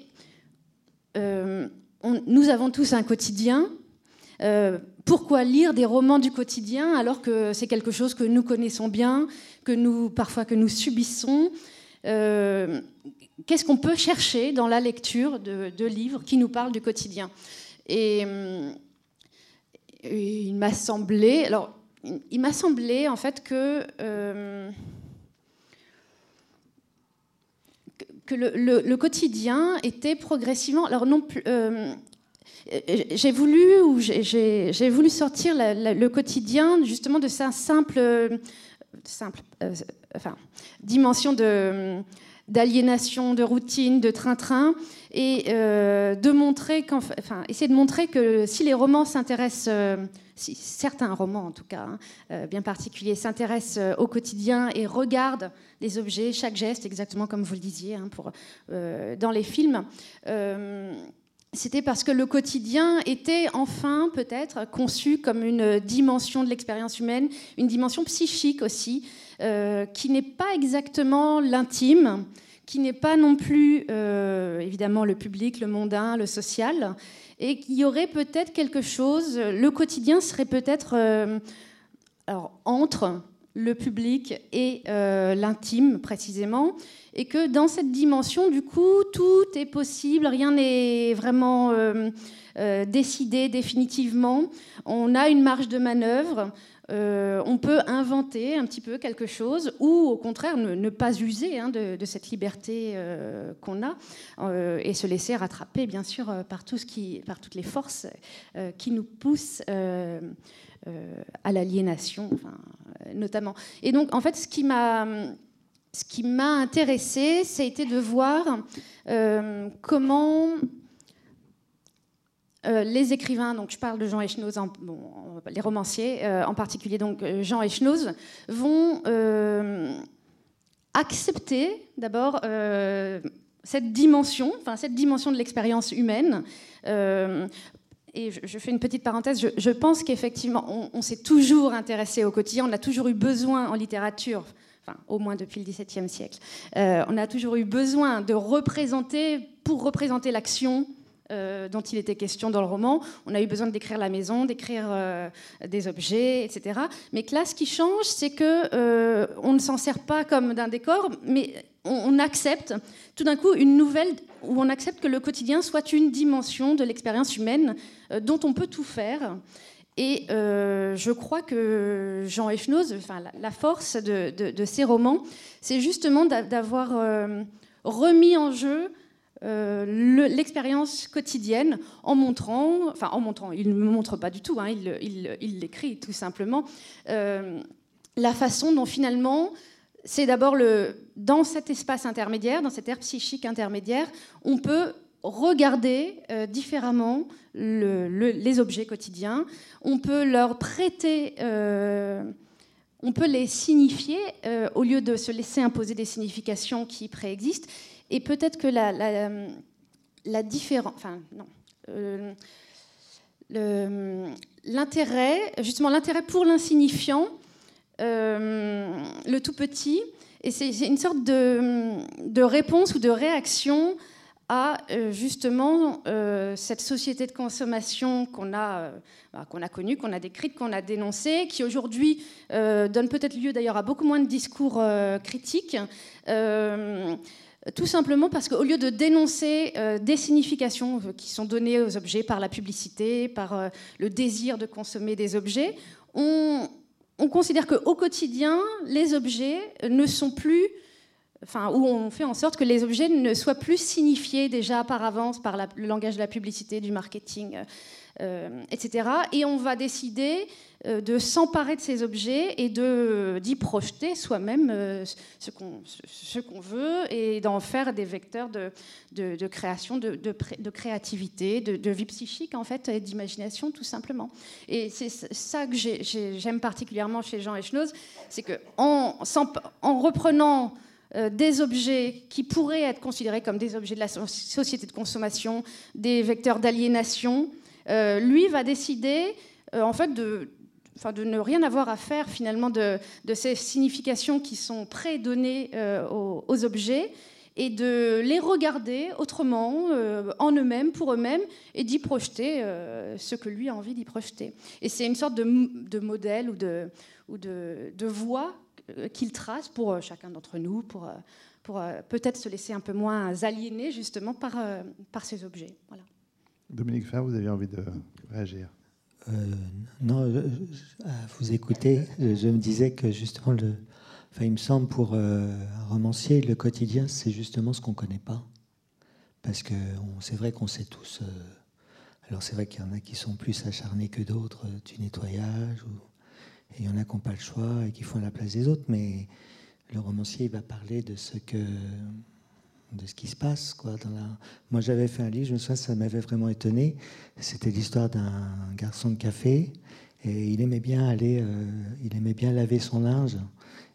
nous avons tous un quotidien. pourquoi lire des romans du quotidien alors que c'est quelque chose que nous connaissons bien, que nous parfois que nous subissons Qu'est-ce qu'on peut chercher dans la lecture de, de livres qui nous parlent du quotidien? Et il m'a semblé, alors, il m'a semblé en fait que, euh, que le, quotidien était progressivement, alors non plus. Euh, j'ai voulu ou j'ai voulu sortir le quotidien justement de sa simple, simple euh, enfin, dimension de d'aliénation, de routine, de train-train, et euh, de montrer, essayer de montrer que si les romans s'intéressent, euh, si certains romans en tout cas, hein, euh, bien particuliers, s'intéressent au quotidien et regardent les objets, chaque geste, exactement comme vous le disiez hein, pour, dans les films, c'était parce que le quotidien était enfin peut-être conçu comme une dimension de l'expérience humaine, une dimension psychique aussi, qui n'est pas exactement l'intime, qui n'est pas non plus euh, évidemment le public, le mondain, le social, et qu'il y aurait peut-être quelque chose, le quotidien serait peut-être euh, entre le public et l'intime précisément, et que dans cette dimension, du coup, tout est possible, rien n'est vraiment décidé définitivement. On a une marge de manœuvre. Euh, on peut inventer un petit peu quelque chose ou au contraire ne, pas user hein, de, cette liberté euh, qu'on a euh, et se laisser rattraper bien sûr par, tout ce qui, par toutes les forces qui nous poussent à l'aliénation notamment. Et donc en fait ce qui m'a intéressé, ça a été de voir comment les écrivains, donc je parle de Jean Echnoz, les romanciers euh, en particulier, donc euh, Jean Echnoz, vont accepter d'abord cette dimension, enfin cette dimension de l'expérience humaine. et je, fais une petite parenthèse, je, pense qu'effectivement, on, s'est toujours intéressé au quotidien, on a toujours eu besoin en littérature, enfin au moins depuis le XVIIe siècle, on a toujours eu besoin de représenter, pour représenter l'action, euh, dont il était question dans le roman. On a eu besoin décrire la maison, d'écrire euh, des objets, etc. Mais que là, ce qui change, c'est que euh, on ne s'en sert pas comme d'un décor, mais on, accepte tout d'un coup une nouvelle où on accepte que le quotidien soit une dimension de l'expérience humaine dont on peut tout faire. Et je crois que Jean Echnoz, enfin, la, force de, ces romans, c'est justement d'avoir remis en jeu euh, l'expérience quotidienne en montrant, enfin en montrant, il ne me montre pas du tout, hein, il l'écrit tout simplement, euh, la façon dont finalement, c'est d'abord dans cet espace intermédiaire, dans cette ère psychique intermédiaire, on peut regarder euh, différemment les objets quotidiens, on peut leur prêter on peut les signifier au lieu de se laisser imposer des significations qui préexistent. Et peut-être que la, la, différence. Enfin, non. Euh, l'intérêt, justement, l'intérêt pour l'insignifiant, euh, le tout petit, et c'est une sorte de, réponse ou de réaction à euh, justement cette société de consommation qu'on a, bah, qu'on a connue, qu'on a décrite, qu'on a dénoncée, qui aujourd'hui donne peut-être lieu d'ailleurs à beaucoup moins de discours critiques. Tout simplement parce qu'au lieu de dénoncer euh, des significations euh, qui sont données aux objets par la publicité, par euh, le désir de consommer des objets, on, considère qu'au quotidien, les objets ne sont plus, enfin, où on fait en sorte que les objets ne soient plus signifiés déjà par avance par le langage de la publicité, du marketing, etc. Et on va décider de s'emparer de ces objets et d'y projeter soi-même euh, ce qu'on veut et d'en faire des vecteurs de, création, de, créativité, de, vie psychique en fait et d'imagination tout simplement. Et c'est ça que j'aime particulièrement chez Jean Echnoz, c'est que en, en reprenant euh, des objets qui pourraient être considérés comme des objets de la société de consommation, des vecteurs d'aliénation, lui va décider en fait de, de ne rien avoir à faire finalement de, ces significations qui sont prédonnées euh, aux, objets et de les regarder autrement, euh, en eux-mêmes, pour eux-mêmes, et d'y projeter euh, ce que lui a envie d'y projeter. Et c'est une sorte de, modèle ou de, voie qu'il trace pour chacun d'entre nous, pour, peut-être se laisser un peu moins aliéner justement par, ces objets. Dominique Fair, vous avez envie de réagir? Euh, non, à vous écouter, je me disais que justement, le, il me semble pour euh, un romancier, le quotidien, c'est justement ce qu'on ne connaît pas. Parce que c'est vrai qu'on sait tous. Euh, alors c'est vrai qu'il y en a qui sont plus acharnés que d'autres du nettoyage, ou, et il y en a qui n'ont pas le choix et qui font la place des autres, mais le romancier il va parler de ce que de ce qui se passe. Quoi, dans la... Moi, j'avais fait un livre, je me souviens, ça m'avait vraiment étonné. C'était l'histoire d'un garçon de café et il aimait bien aller, euh, il aimait bien laver son linge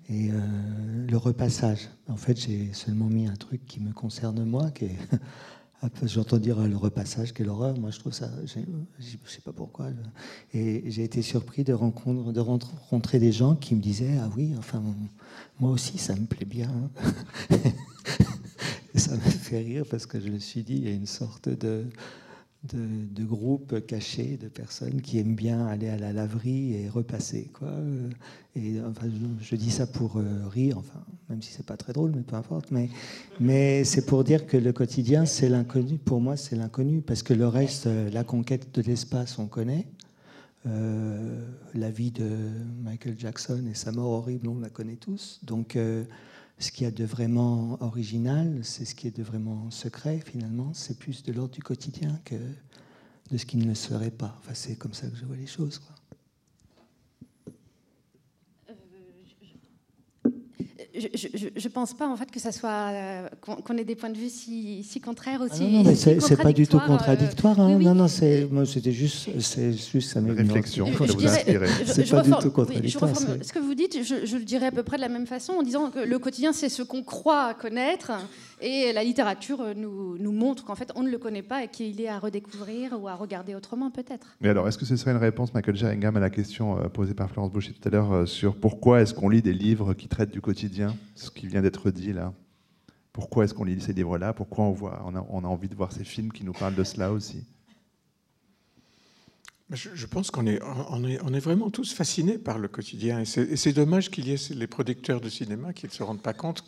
et euh, le repassage. En fait, j'ai seulement mis un truc qui me concerne moi, qui est J'entends dire le repassage, quelle horreur. Moi, je trouve ça. Je ne sais pas pourquoi. Et j'ai été surpris de, de rencontrer des gens qui me disaient Ah oui, enfin, moi aussi, ça me plaît bien. ça m'a fait rire parce que je me suis dit, il y a une sorte de, de, cachés, de personnes qui aiment bien aller à la laverie et repasser. Quoi. Et, enfin, je, dis ça pour euh, rire, enfin, même si c'est pas très drôle, mais peu importe. Mais, mais c'est pour dire que le quotidien, c'est l'inconnu. Pour moi, c'est l'inconnu, parce que le reste, euh, la conquête de l'espace, on connaît. Euh, la vie de Michael Jackson et sa mort horrible, on la connaît tous. Donc, ce qu'il y a de vraiment original, c'est ce qui est de vraiment secret finalement, c'est plus de l'ordre du quotidien que de ce qui ne le serait pas. Enfin, c'est comme ça que je vois les choses. Je ne pense pas en fait que ça soit euh, qu'on ait des points de vue si, si contraires ah aussi. non, non, mais c'est pas du tout euh, contradictoire. Hein. Non, non, c'était juste c'est juste ça réflexion. Ça vous inspirer. C'est pas du tout contradictoire. ce que vous dites, je, je, le dirais à peu près de la même façon en disant que le quotidien c'est ce qu'on croit connaître et la littérature nous, nous montre qu'en fait on ne le connaît pas et qu'il est à redécouvrir ou à regarder autrement peut-être. Mais alors est-ce que ce serait une réponse, Michael Geringham, à la question euh, posée par Florence Boucher tout à l'heure sur pourquoi est-ce qu'on lit des livres qui traitent du quotidien ce qui vient d'être dit là? Pourquoi est-ce qu'on lit ces livres-là? Pourquoi on a envie de voir ces films qui nous parlent de cela aussi? Je, pense qu'on est, on est, on est, vraiment tous fascinés par le quotidien. Et c'est dommage qu'il y ait les producteurs de cinéma qui ne se rendent pas compte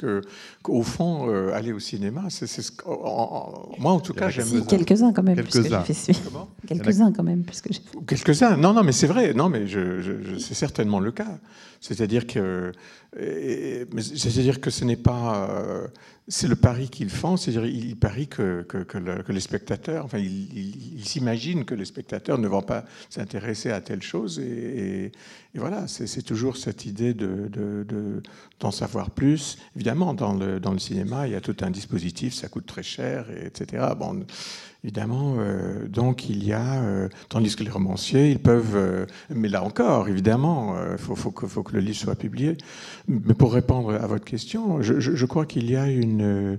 qu'au fond, euh, aller au cinéma, c'est ce moi en tout cas, j'aime. Si, quelques-uns quand même. Quelques-uns. Quelques-uns quand même, puisque Quelques-uns. Non, non, mais c'est vrai. Non, mais je, c'est certainement le cas. C'est-à-dire que, c'est-à-dire que ce n'est pas. Euh, c'est le pari qu'ils font, c'est-à-dire il parie que, les spectateurs, enfin, ils s'imaginent que les spectateurs ne vont pas s'intéresser à telle chose, et, voilà, c'est toujours cette idée de, d'en savoir plus. Évidemment, dans le, dans le cinéma, il y a tout un dispositif, ça coûte très cher, etc. évidemment. Euh, donc il y a, euh, tandis que les romanciers, ils peuvent, euh, mais là encore, évidemment, il faut, faut, que, le livre soit publié. Mais pour répondre à votre question, je, crois qu'il y a une,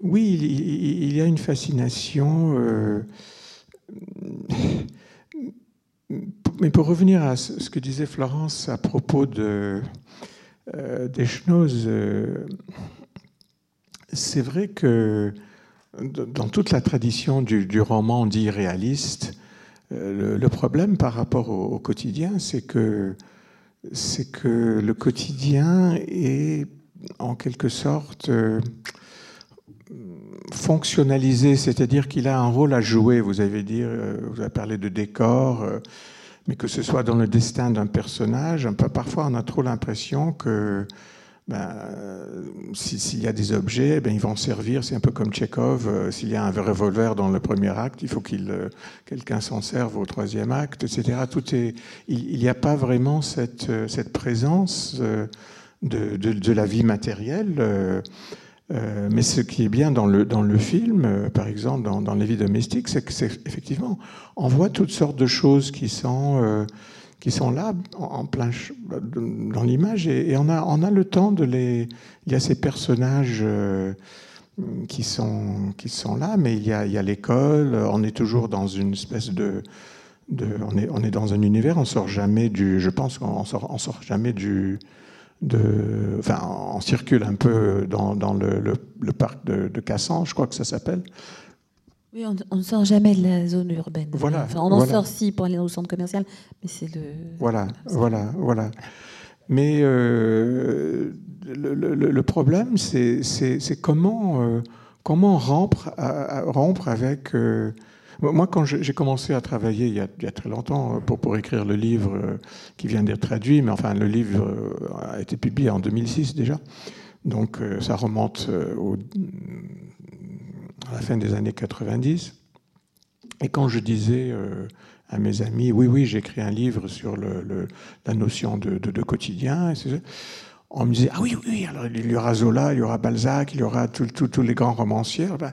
oui, il, y a une fascination. mais pour revenir à ce que disait Florence à propos de des Schnoz, c'est vrai que dans toute la tradition du, roman dit réaliste, euh, le, problème par rapport au, quotidien, c'est que, c'est que le quotidien est en quelque sorte euh, fonctionnalisé, c'est-à-dire qu'il a un rôle à jouer. Vous avez dit, euh, vous avez parlé de décor, mais que ce soit dans le destin d'un personnage, un peu, parfois on a trop l'impression que ben, s'il y a des objets, ben, ils vont servir. C'est un peu comme Tchekhov. Euh, s'il y a un revolver dans le premier acte, il faut qu'il euh, quelqu'un s'en serve au troisième acte, etc. Tout est, il n'y a pas vraiment cette, euh, cette présence de, de, la vie matérielle. mais ce qui est bien dans le, dans le film, par exemple, dans, dans Les vies domestiques, c'est que c'est effectivement, on voit toutes sortes de choses qui sont qui sont là, en plein dans l'image, et, on, a, on a le temps de les. Il y a ces personnages euh, qui, sont, qui sont là, mais il y a, il y a l'école, on est toujours dans une espèce de. de on, est, on est dans un univers, on sort jamais du. Je pense qu'on sort, on sort jamais du. De, enfin, on circule un peu dans, dans le, le, parc de, de Cassan, je crois que ça s'appelle. Oui, on ne sort jamais de la zone urbaine. Voilà. on en sort si pour aller dans le centre commercial, mais c'est le. Voilà, voilà, voilà. Mais euh, le, problème, c'est comment, euh, comment rompre, rompre avec. Euh, moi, quand j'ai commencé à travailler il y, a, très longtemps pour, pour écrire le livre qui vient d'être traduit, mais enfin, le livre a été publié en 2006 déjà. Donc, ça remonte au à la fin des années 90. Et quand je disais euh, à mes amis, oui, oui, j'écris un livre sur le, la notion de, de, quotidien, on me disait, ah oui, oui, alors il y aura Zola, il y aura Balzac, il y aura tous les grands romanciers. Ben,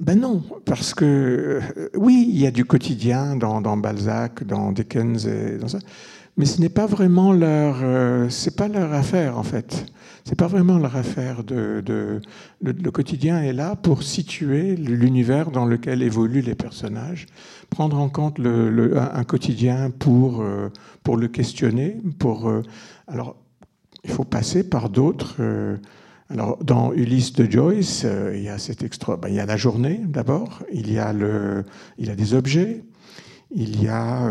ben, non, parce que euh, oui, il y a du quotidien dans, dans Balzac, dans Dickens et dans ça, mais ce n'est pas vraiment leur, euh, pas leur affaire en fait. C'est pas vraiment leur affaire. Le, quotidien est là pour situer l'univers dans lequel évoluent les personnages, prendre en compte un quotidien pour euh, pour le questionner. Pour euh, alors, il faut passer par d'autres Alors, dans Ulysse de Joyce, il y a cet extra. Ben, il y a la journée d'abord, il le, il y a des objets, il y a,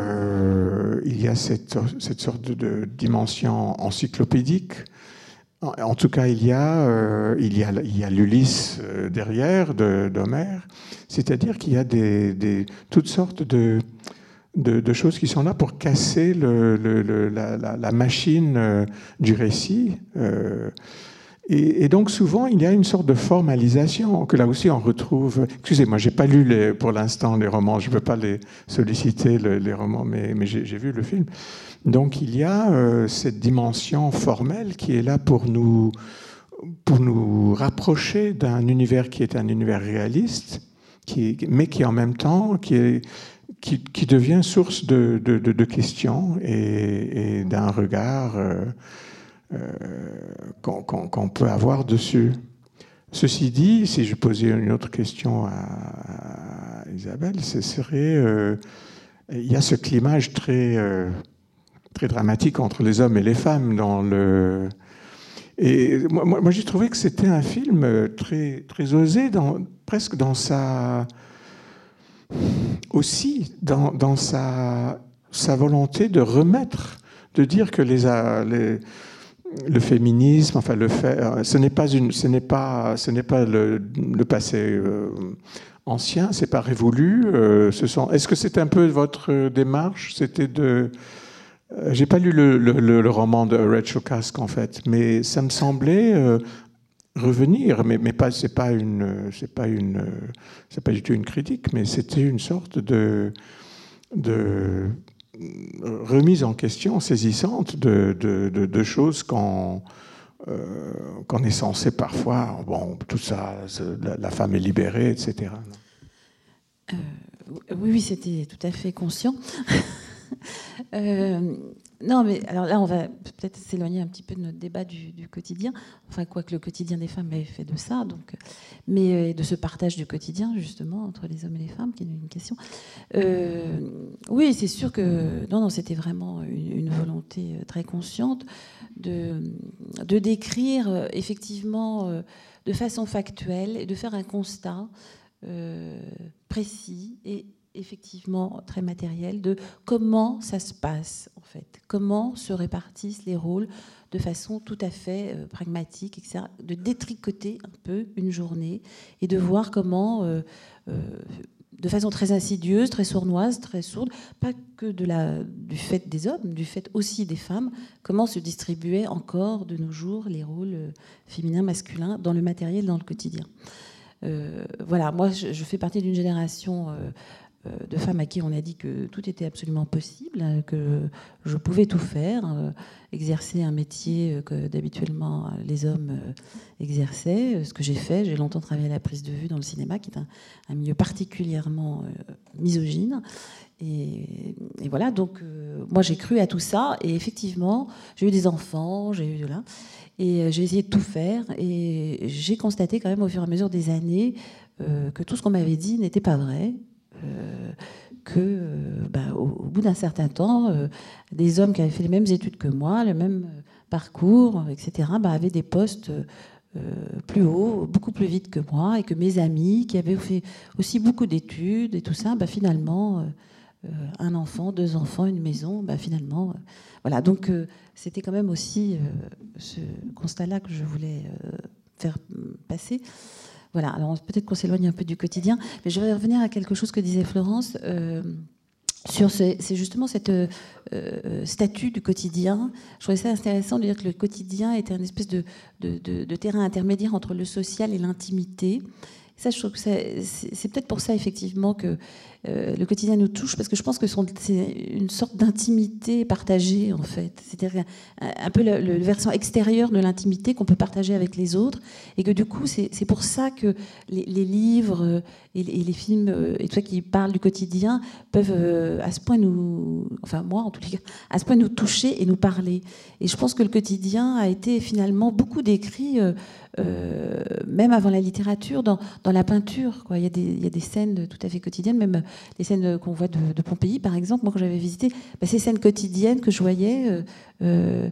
il y a cette, cette sorte de dimension encyclopédique en tout cas, il y a, l'Ulysse derrière d'Homère, c'est-à-dire qu'il y a des, toutes sortes de, de, choses qui sont là pour casser le, la, machine euh, du récit. Euh, et, donc souvent, il y a une sorte de formalisation que là aussi on retrouve. Excusez-moi, j'ai pas lu pour l'instant les romans, je ne veux pas les solliciter les romans, mais, j'ai vu le film. Donc il y a euh, cette dimension formelle qui est là pour nous, pour nous rapprocher d'un univers qui est un univers réaliste, mais qui en même temps qui devient source de, de, questions et, d'un regard euh, euh, qu'on peut avoir dessus. Ceci dit, si je posais une autre question à, Isabelle, ce serait euh, il y a ce climage très très dramatique entre les hommes et les femmes dans le et moi, j'ai trouvé que c'était un film très très osé dans presque dans sa aussi dans, sa, sa, volonté de remettre, de dire que les le féminisme, enfin le fait, euh, ce n'est pas une, ce n'est pas, ce n'est pas le, passé euh, ancien, c'est pas révolu. Euh, ce sont, est-ce que c'est un peu votre démarche? C'était de, j'ai pas lu le, roman de Rachel Kask en fait, mais ça me semblait revenir, mais, mais pas, c'est pas une, c'est pas une, c'est pas du tout une critique, mais c'était une sorte de, de remise en question saisissante de, choses qu'on euh, qu'on est censé parfois, bon, tout ça, la, femme est libérée, etc. Euh, oui, oui, c'était tout à fait conscient. euh, non, mais alors là, on va peut-être s'éloigner un petit peu de notre débat du, quotidien. Enfin, quoi que le quotidien des femmes ait fait de ça, donc, mais euh, de ce partage du quotidien, justement, entre les hommes et les femmes, qui est une question. Euh, oui, c'est sûr que non, non, c'était vraiment une, volonté euh, très consciente de, de décrire effectivement de façon factuelle et de faire un constat précis et effectivement très matériel de comment ça se passe en fait, comment se répartissent les rôles de façon tout à fait euh, pragmatique, etc. De détricoter un peu une journée et de voir comment, euh, euh, de façon très insidieuse, très sournoise, très sourde, pas que de la, du fait des hommes, du fait aussi des femmes, comment se distribuaient encore de nos jours les rôles féminins, masculins dans le matériel, dans le quotidien. voilà, moi je, fais partie d'une génération de femmes à qui on a dit que tout était absolument possible, que je pouvais tout faire, euh, exercer un métier que d'habituellement les hommes euh, exerçaient, ce que j'ai fait. J'ai longtemps travaillé à la prise de vue dans le cinéma, qui est un, milieu particulièrement misogyne. Et, voilà, donc moi j'ai cru à tout ça, et effectivement, j'ai eu des enfants, j'ai eu là, et j'ai essayé de tout faire, et j'ai constaté quand même au fur et à mesure des années que tout ce qu'on m'avait dit n'était pas vrai, euh, que, euh, bah, au, bout d'un certain temps, euh, des hommes qui avaient fait les mêmes études que moi, le même parcours, etc., bah, avaient des postes plus hauts, beaucoup plus vite que moi, et que mes amis, qui avaient fait aussi beaucoup d'études et tout ça, bah, finalement, un enfant, deux enfants, une maison, finalement, voilà. Donc, c'était quand même aussi ce constat-là que je voulais faire passer. Voilà, alors peut-être qu'on s'éloigne un peu du quotidien, mais je vais revenir à quelque chose que disait Florence. Euh, sur c'est justement cette euh, statut du quotidien. Je trouvais ça intéressant de dire que le quotidien était un espèce de, de terrain intermédiaire entre le social et l'intimité. Ça, je trouve que c'est peut-être pour ça, effectivement, que euh, le quotidien nous touche, parce que je pense que c'est une sorte d'intimité partagée, en fait. C'est-à-dire un, peu le, versant extérieur de l'intimité qu'on peut partager avec les autres. Et que du coup, c'est pour ça que les, livres et, les films, euh, et tout qui parlent du quotidien, peuvent euh, à ce point nous. Enfin, moi, en cas, à ce point nous toucher et nous parler. Et je pense que le quotidien a été finalement beaucoup décrit. Euh, même avant la littérature, dans, dans la peinture. Quoi. Il, y a des, il, y a des, scènes tout à fait quotidiennes, même les scènes qu'on voit de, Pompéi, par exemple. Moi, quand j'avais visité, bah, ces scènes quotidiennes que je voyais, euh, euh,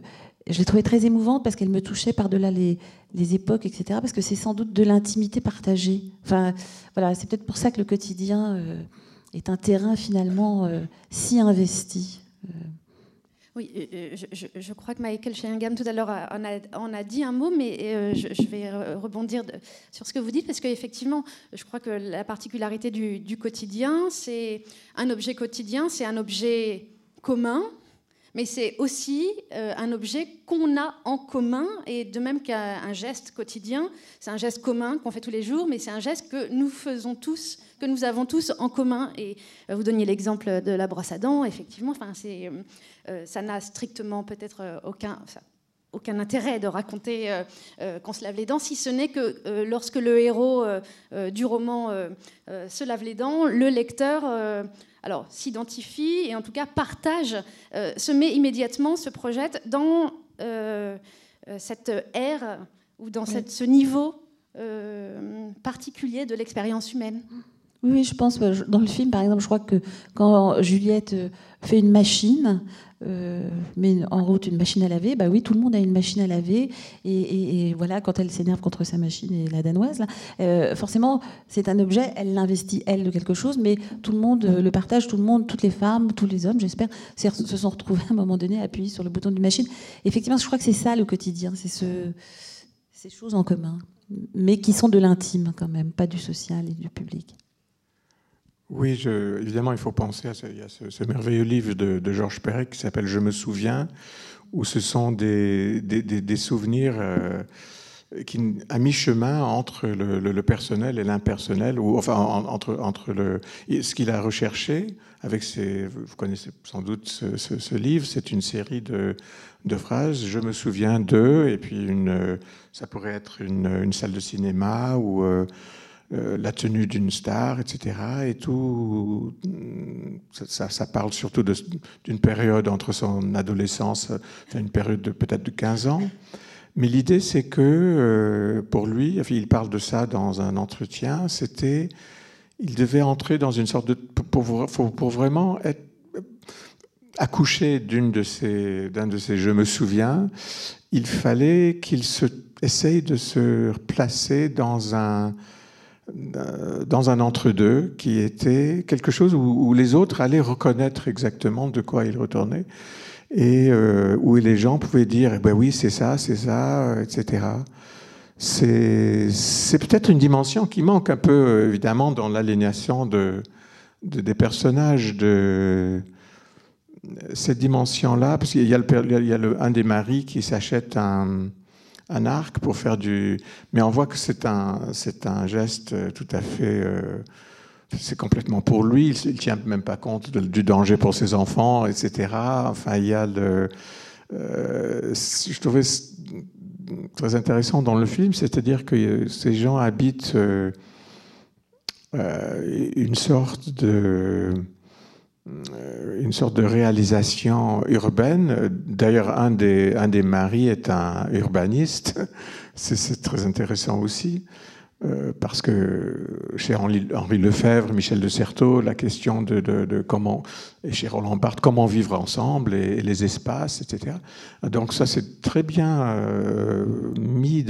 je l'ai trouvée très émouvante parce qu'elle me touchait par-delà les, les, époques, etc. Parce que c'est sans doute de l'intimité partagée. Enfin, voilà, c'est peut-être pour ça que le quotidien euh, est un terrain finalement euh, si investi. Euh. Oui, je, crois que Michael Shangham tout à l'heure en a, dit un mot, mais je, vais rebondir sur ce que vous dites, parce qu'effectivement, je crois que la particularité du quotidien, c'est un objet quotidien, c'est un objet commun, mais c'est aussi euh, un objet qu'on a en commun, et de même qu'un geste quotidien, c'est un geste commun qu'on fait tous les jours, mais c'est un geste que nous faisons tous, que nous avons tous en commun. Et euh, vous donniez l'exemple de la brosse à dents, effectivement, euh, ça n'a strictement peut-être aucun... aucun intérêt de raconter qu'on se lave les dents, si ce n'est que lorsque le héros du roman se lave les dents, le lecteur alors s'identifie et en tout cas partage, euh, se met immédiatement, se projette dans euh, euh, cette ère ou dans ce niveau particulier de l'expérience humaine. Oui, je pense, dans le film, par exemple, je crois que quand Juliette fait une machine, euh, met en route une machine à laver, bah oui, tout le monde a une machine à laver. Et, voilà, quand elle s'énerve contre sa machine et la danoise, là, euh, forcément, c'est un objet, elle l'investit, elle, de quelque chose, mais tout le monde le partage, tout le monde, toutes les femmes, tous les hommes, j'espère, se sont retrouvés à un moment donné appuyés sur le bouton d'une machine. Effectivement, je crois que c'est ça le quotidien, c'est ce, ces choses en commun, mais qui sont de l'intime quand même, pas du social et du public. Oui, évidemment, il faut penser à ce, merveilleux livre de, Georges Perec qui s'appelle Je me souviens, où ce sont des, souvenirs euh, qui, à mi-chemin entre le, personnel et l'impersonnel, ou enfin entre, entre le, ce qu'il a recherché avec. Vous connaissez sans doute ce, livre, c'est une série de, phrases. Je me souviens d'eux, et puis une, ça pourrait être une, salle de cinéma ou. Euh, la tenue d'une star, etc. Et tout, ça, parle surtout d'une période entre son adolescence, une période de peut-être de 15 ans. Mais l'idée, c'est que euh, pour lui, il parle de ça dans un entretien, c'était, il devait entrer dans une sorte de, pour, vraiment être accouché d'une de ces, d'un de ces je me souviens, il fallait qu'il se essaye de se placer dans un dans un entre-deux qui était quelque chose où, les autres allaient reconnaître exactement de quoi il retournait et euh, où les gens pouvaient dire eh ben oui c'est ça c'est ça etc c'est peut-être une dimension qui manque un peu évidemment dans l'aliénation de, des personnages de cette dimension là parce qu'il y a, le, il y a le, un des maris qui s'achète un un arc pour faire du. Mais on voit que c'est un, c'est un geste tout à fait. Euh, c'est complètement pour lui. Il ne tient même pas compte du danger pour ses enfants, etc. Enfin, il y a le. Euh, je trouvais très intéressant dans le film, c'est-à-dire que ces gens habitent euh, une sorte de euh, une sorte de réalisation urbaine. D'ailleurs, un des, un des maris est un urbaniste. C'est très intéressant aussi, euh, parce que chez Henri, Lefebvre, Michel de Certeau, la question de, de, comment, et chez Roland Barthes, comment vivre ensemble et, les espaces, etc. Donc ça, c'est très bien euh, mis.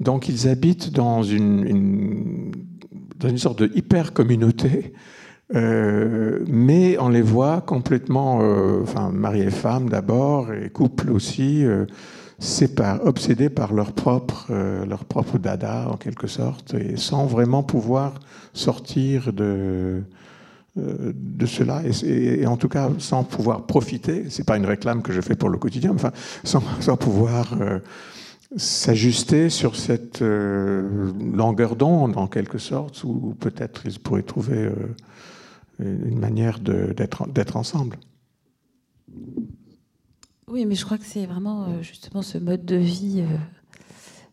donc ils habitent dans une, une, dans une sorte de hyper-communauté euh, mais on les voit complètement, euh, enfin mari et femme d'abord, et couple aussi, euh, obsédés par leur propre, leur propre dada en quelque sorte, et sans vraiment pouvoir sortir de, de cela, et, en tout cas sans pouvoir profiter, c'est pas une réclame que je fais pour le quotidien, enfin sans, sans pouvoir s'ajuster sur cette longueur d'onde en quelque sorte, où peut-être ils pourraient trouver une manière d'être ensemble. Oui, mais je crois que c'est vraiment euh, justement ce mode de vie euh,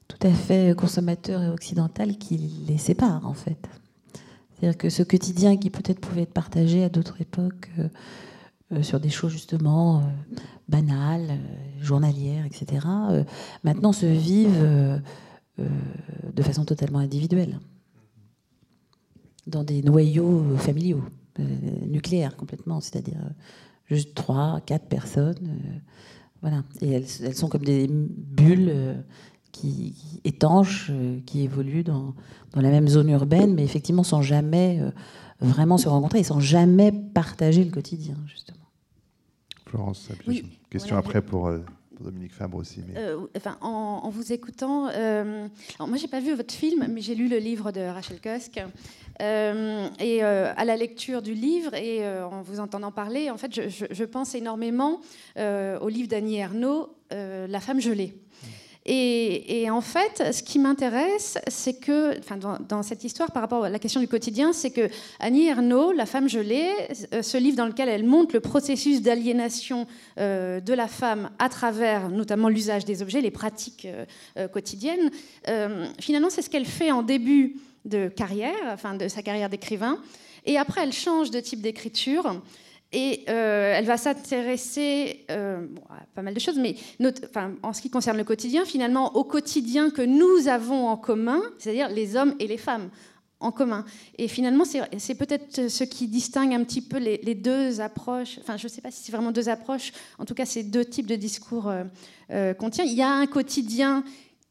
tout à fait consommateur et occidental qui les sépare en fait. C'est-à-dire que ce quotidien qui peut-être pouvait être partagé à d'autres époques euh, sur des choses justement banales, journalières, etc., maintenant se vivent de façon totalement individuelle, dans des noyaux familiaux. Euh, nucléaire complètement, c'est-à-dire euh, juste trois, quatre personnes, Voilà. Et elles, elles sont comme des bulles qui, étanches, qui évoluent dans, dans, la même zone urbaine, mais effectivement sans jamais vraiment se rencontrer et sans jamais partager le quotidien, justement. Florence, question après pour Dominique Fabre aussi. Mais... Euh, enfin, en, vous écoutant, euh, moi j'ai pas vu votre film, mais j'ai lu le livre de Rachel Cusk. Euh, et à la lecture du livre et en vous entendant parler, en fait, je, je pense énormément au livre d'Annie Ernaux, La femme gelée. Et, en fait, ce qui m'intéresse, c'est que, dans, cette histoire, par rapport à la question du quotidien, c'est que Annie Ernaux, la femme gelée, euh, ce livre dans lequel elle montre le processus d'aliénation euh, de la femme à travers notamment l'usage des objets, les pratiques euh, quotidiennes, finalement, c'est ce qu'elle fait en début de carrière, enfin, de sa carrière d'écrivain. Et après, elle change de type d'écriture. Et euh, elle va s'intéresser euh, à pas mal de choses, mais en ce qui concerne le quotidien, finalement, au quotidien que nous avons en commun, c'est-à-dire les hommes et les femmes en commun. Et finalement, c'est peut-être ce qui distingue un petit peu les, deux approches. Enfin, je ne sais pas si c'est vraiment deux approches. En tout cas, ces deux types de discours euh, qu'on tient. Il y a un quotidien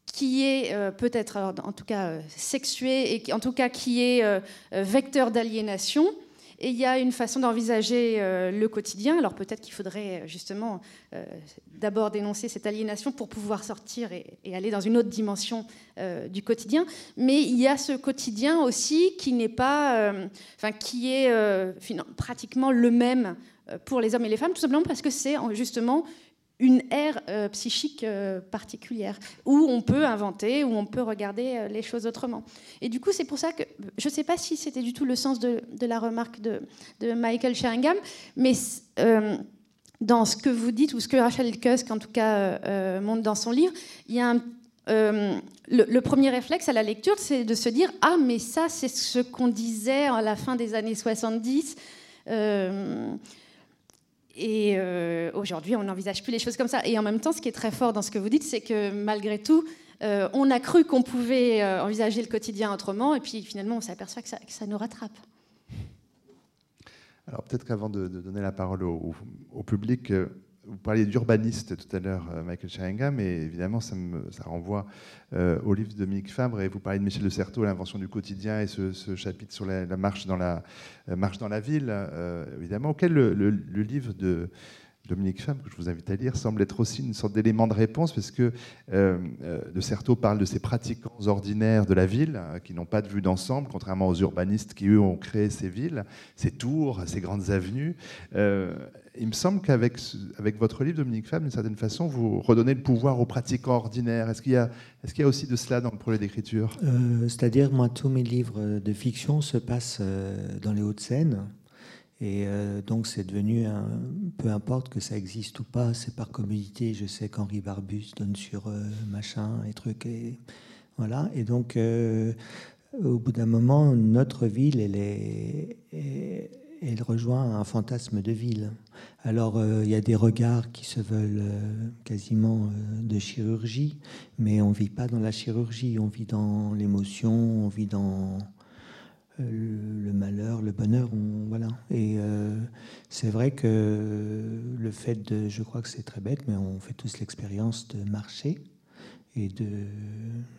qui est peut-être, en tout cas, sexué et en tout cas qui est vecteur d'aliénation et il y a une façon d'envisager euh, le quotidien. Alors peut-être qu'il faudrait euh, justement euh, d'abord dénoncer cette aliénation pour pouvoir sortir et, aller dans une autre dimension du quotidien. Mais il y a ce quotidien aussi qui n'est pas, enfin qui est pratiquement le même pour les hommes et les femmes, tout simplement parce que c'est justement une ère euh, psychique euh, particulière, où on peut inventer, où on peut regarder euh, les choses autrement. Et du coup, c'est pour ça que je ne sais pas si c'était du tout le sens de, la remarque de, Michael Sheringham, mais dans ce que vous dites, ou ce que Rachel Cusk, en tout cas, montre dans son livre, il y a le, le, premier réflexe à la lecture, c'est de se dire Ah, mais ça, c'est ce qu'on disait à la fin des années 70. Et euh, aujourd'hui, on n'envisage plus les choses comme ça. Et en même temps, ce qui est très fort dans ce que vous dites, c'est que malgré tout, euh, on a cru qu'on pouvait euh, envisager le quotidien autrement, et puis finalement, on s'aperçoit que, ça, nous rattrape. Alors peut-être qu'avant de, donner la parole au, au public, vous parliez d'urbaniste tout à l'heure, euh, Michael Sheringham, et évidemment, ça, me, ça renvoie euh, au livre de Dominique Fabre, et vous parlez de Michel de Certeau, l'invention du quotidien, et ce, chapitre sur la, marche, dans la, euh, marche dans la ville, évidemment, auquel le livre de Dominique Femme, que je vous invite à lire, semble être aussi une sorte d'élément de réponse, parce que euh, euh, De Certeau parle de ces pratiquants ordinaires de la ville, hein, qui n'ont pas de vue d'ensemble, contrairement aux urbanistes qui, eux, ont créé ces villes, ces tours, ces grandes avenues. Euh, il me semble qu'avec avec votre livre, Dominique Femme, d'une certaine façon, vous redonnez le pouvoir aux pratiquants ordinaires. Est-ce qu'il y, a aussi de cela dans le projet d'écriture? C'est-à-dire, moi, tous mes livres de fiction se passent dans les Hauts-de-Seine. Et euh, donc c'est devenu un, peu importe que ça existe ou pas, c'est par commodité. Je sais qu'Henri Barbus donne sur euh, machin et trucs et voilà. Et donc euh, au bout d'un moment, notre ville, elle est, elle rejoint un fantasme de ville. Alors il y a des regards qui se veulent quasiment de chirurgie, mais on vit pas dans la chirurgie, on vit dans l'émotion, on vit dans le malheur, le bonheur, voilà. Et euh, c'est vrai que le fait de, je crois que c'est très bête, mais on fait tous l'expérience de marcher et de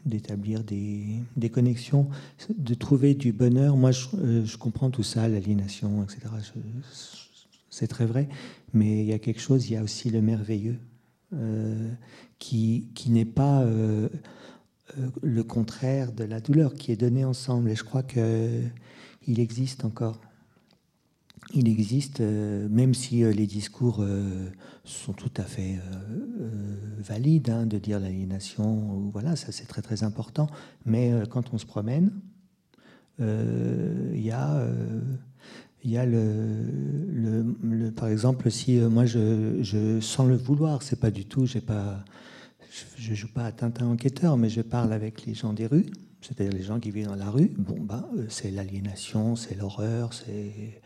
d'établir des, des, connexions, de trouver du bonheur. Moi, je, euh, comprends tout ça, l'aliénation, etc. c'est très vrai, mais il y a quelque chose, il y a aussi le merveilleux qui, qui n'est pas euh, le contraire de la douleur qui est donnée ensemble. Et je crois qu'il existe encore. Il existe, euh, même si euh, les discours sont tout à fait valides, hein, de dire l'aliénation, voilà, ça c'est très très important. Mais quand on se promène, il y a il y a le, par exemple, si moi je, je, sans le vouloir, c'est pas du tout, j'ai pas, je ne joue pas à Tintin enquêteur, mais je parle avec les gens des rues, c'est-à-dire les gens qui vivent dans la rue. Bon, bah, euh, c'est l'aliénation, c'est l'horreur, c'est.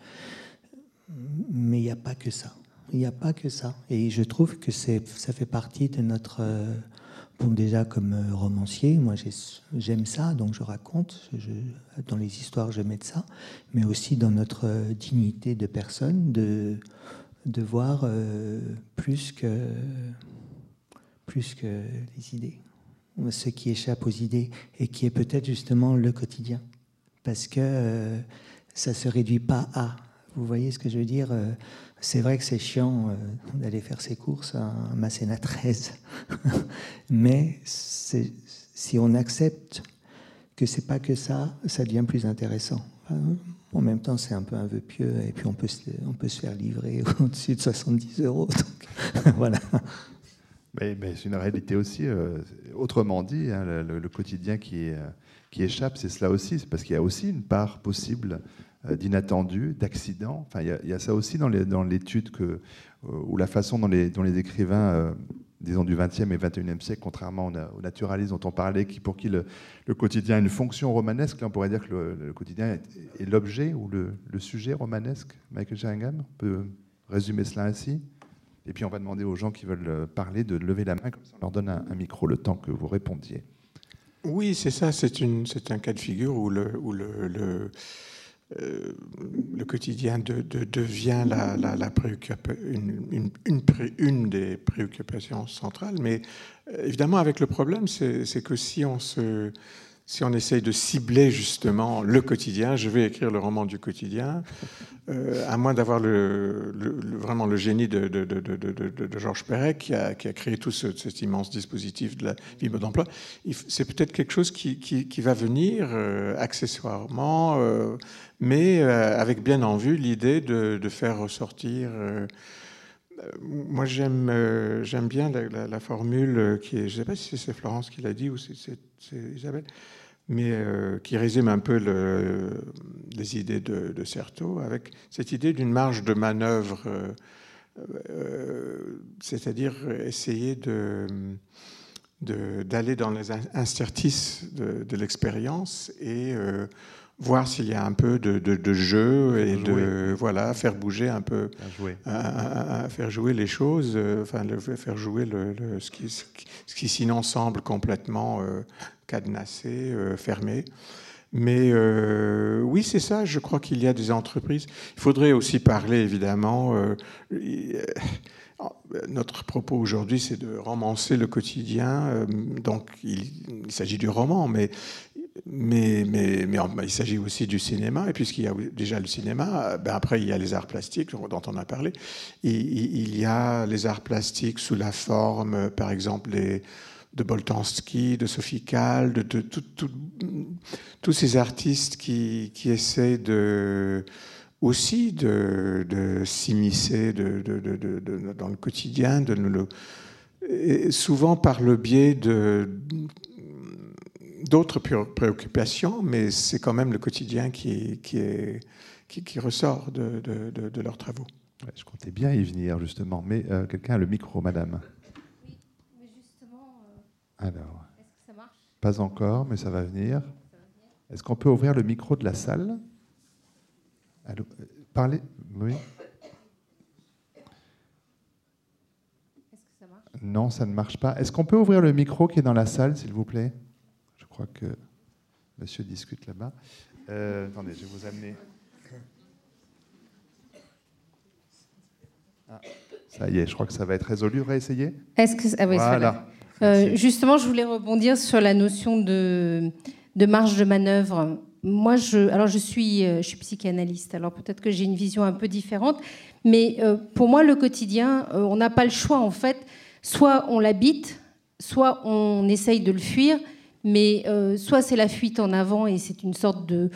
Mais il n'y a pas que ça. Il n'y a pas que ça. Et je trouve que ça fait partie de notre. Euh, bon, déjà, comme euh, romancier, moi j'aime ça, donc je raconte. dans les histoires, je mets ça. Mais aussi dans notre dignité de personne, de de voir plus, que, plus que les idées, ce qui échappe aux idées et qui est peut-être justement le quotidien. Parce que ça ne se réduit pas à. Vous voyez ce que je veux dire c'est vrai que c'est chiant euh, d'aller faire ses courses à Masséna 13, mais si on accepte que c'est pas que ça, ça devient plus intéressant. En même temps, c'est un peu un vœu pieux, et puis on peut se, on peut se faire livrer au-dessus de 70 euros. voilà. Mais, c'est une réalité aussi. Euh, autrement dit, hein, le, quotidien qui, qui échappe, c'est cela aussi. C'est parce qu'il y a aussi une part possible euh, d'inattendus, d'accidents. Enfin, il y, a ça aussi dans l'étude que, euh, ou la façon dont les, écrivains, euh, disons du XXe et XXIe siècle, contrairement au naturalistes dont on parlait, qui, pour qui le, quotidien a une fonction romanesque, on pourrait dire que le, quotidien est, l'objet ou le, sujet romanesque. Michael Sheringham, peut résumer cela ainsi? Et puis on va demander aux gens qui veulent parler de lever la main, comme ça on leur donne un, micro le temps que vous répondiez. Oui, c'est ça, c'est un cas de figure où le, euh, quotidien devient une, des préoccupations centrales. Mais euh, évidemment, avec le problème, c'est que si on se si on essaye de cibler justement le quotidien, je vais écrire le roman du quotidien, euh, à moins d'avoir vraiment le génie de, Georges Perec qui a, créé tout cet immense dispositif de la vie d'emploi, c'est peut-être quelque chose qui, va venir euh, accessoirement, euh, mais avec bien en vue l'idée de, faire ressortir moi, j'aime j'aime bien la, formule qui est, je ne sais pas si c'est Florence qui l'a dit ou c'est Isabelle, mais euh, qui résume un peu les idées de, de, Certeau, avec cette idée d'une marge de manœuvre, euh, euh, c'est-à-dire essayer de d'aller dans les interstices de, l'expérience et voir s'il y a un peu de, de jeu et de voilà faire bouger un peu, à, faire jouer les choses, enfin le, faire jouer le, ce, qui, ce, qui, sinon semble complètement cadenassé, euh, fermé. Mais euh, oui, c'est ça. Je crois qu'il y a des entreprises. Il faudrait aussi parler, évidemment. Euh, notre propos aujourd'hui, c'est de romancer le quotidien. donc, il, s'agit du roman, mais, mais, mais, mais, il s'agit aussi du cinéma. Et puisqu'il y a déjà le cinéma, ben après, il y a les arts plastiques dont on a parlé. Il y a les arts plastiques sous la forme, par exemple, de Boltanski, de Sophie Kahl, de, tous ces artistes qui, qui essaient de, aussi de, s'immiscer dans le quotidien, souvent par le biais de d'autres préoccupations, mais c'est quand même le quotidien qui, qui, est, qui, ressort de, leurs travaux. je comptais bien y venir, justement, mais euh, quelqu'un a le micro, madame. Alors, est-ce que ça marche? Pas encore, mais ça va venir. Est-ce qu'on peut ouvrir le micro de la salle? Allô euh, Parlez Oui. Est-ce que ça marche? Non, ça ne marche pas. Est-ce qu'on peut ouvrir le micro qui est dans la salle, s'il vous plaît? Crois que monsieur discute là-bas. Euh, attendez, je vais vous amener. Ah, ça y est, je crois que ça va être résolu. Réessayer Est-ce que ah oui, voilà. Euh, justement, je voulais rebondir sur la notion de, marge de manœuvre. Moi, je, alors je suis, euh, je suis psychanalyste, alors peut-être que j'ai une vision un peu différente, mais euh, pour moi, le quotidien, on n'a pas le choix en fait. Soit on l'habite, soit on essaye de le fuir, mais soit c'est la fuite en avant et c'est une sorte de,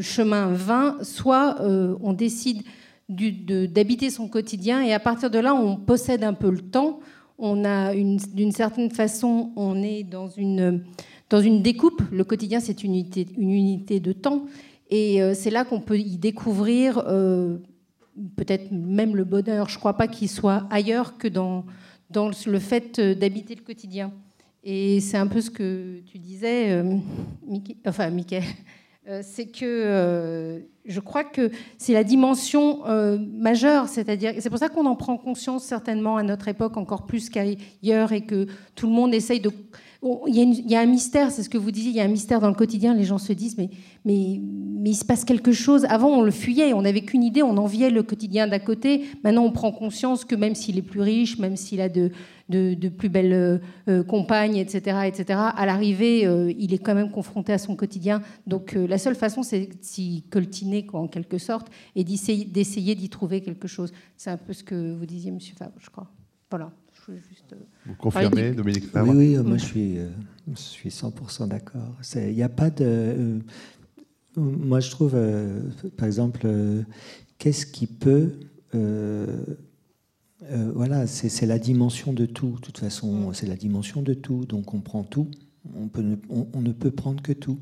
chemin vain, soit on décide d'habiter son quotidien et à partir de là, on possède un peu le temps on a d'une certaine façon, on est dans une, dans une découpe. Le quotidien, c'est une unité, de temps. Et euh, c'est là qu'on peut y découvrir euh, peut-être même le bonheur. Je ne crois pas qu'il soit ailleurs que dans, dans le fait d'habiter le quotidien. Et c'est un peu ce que tu disais, euh, enfin, Mickey. Euh, c'est que euh, je crois que c'est la dimension euh, majeure, c'est-à-dire c'est pour ça qu'on en prend conscience certainement à notre époque encore plus qu'ailleurs et que tout le monde essaye de il y, a un mystère, c'est ce que vous disiez, il y a un mystère dans le quotidien. Les gens se disent, mais, mais, mais il se passe quelque chose. Avant, on le fuyait, on n'avait qu'une idée, on enviait le quotidien d'à côté. Maintenant, on prend conscience que même s'il est plus riche, même s'il a de, de, plus belles euh, euh, compagnes, etc., etc., à l'arrivée, euh, il est quand même confronté à son quotidien. Donc, la seule façon, c'est s'y coltiner, quoi, en quelque sorte, et d'essayer d'y trouver quelque chose. C'est un peu ce que vous disiez, Monsieur Fabre, je crois. Voilà. Juste, vous confirmez, Dominique Fabre Oui, oui, moi je suis, je suis 100% d'accord. Il n'y a pas de. moi je trouve, par exemple, qu'est-ce qui peut euh, voilà, c'est la dimension de tout. De toute façon, mm. c'est la dimension de tout. Donc on prend tout. On, peut, on, ne peut prendre que tout.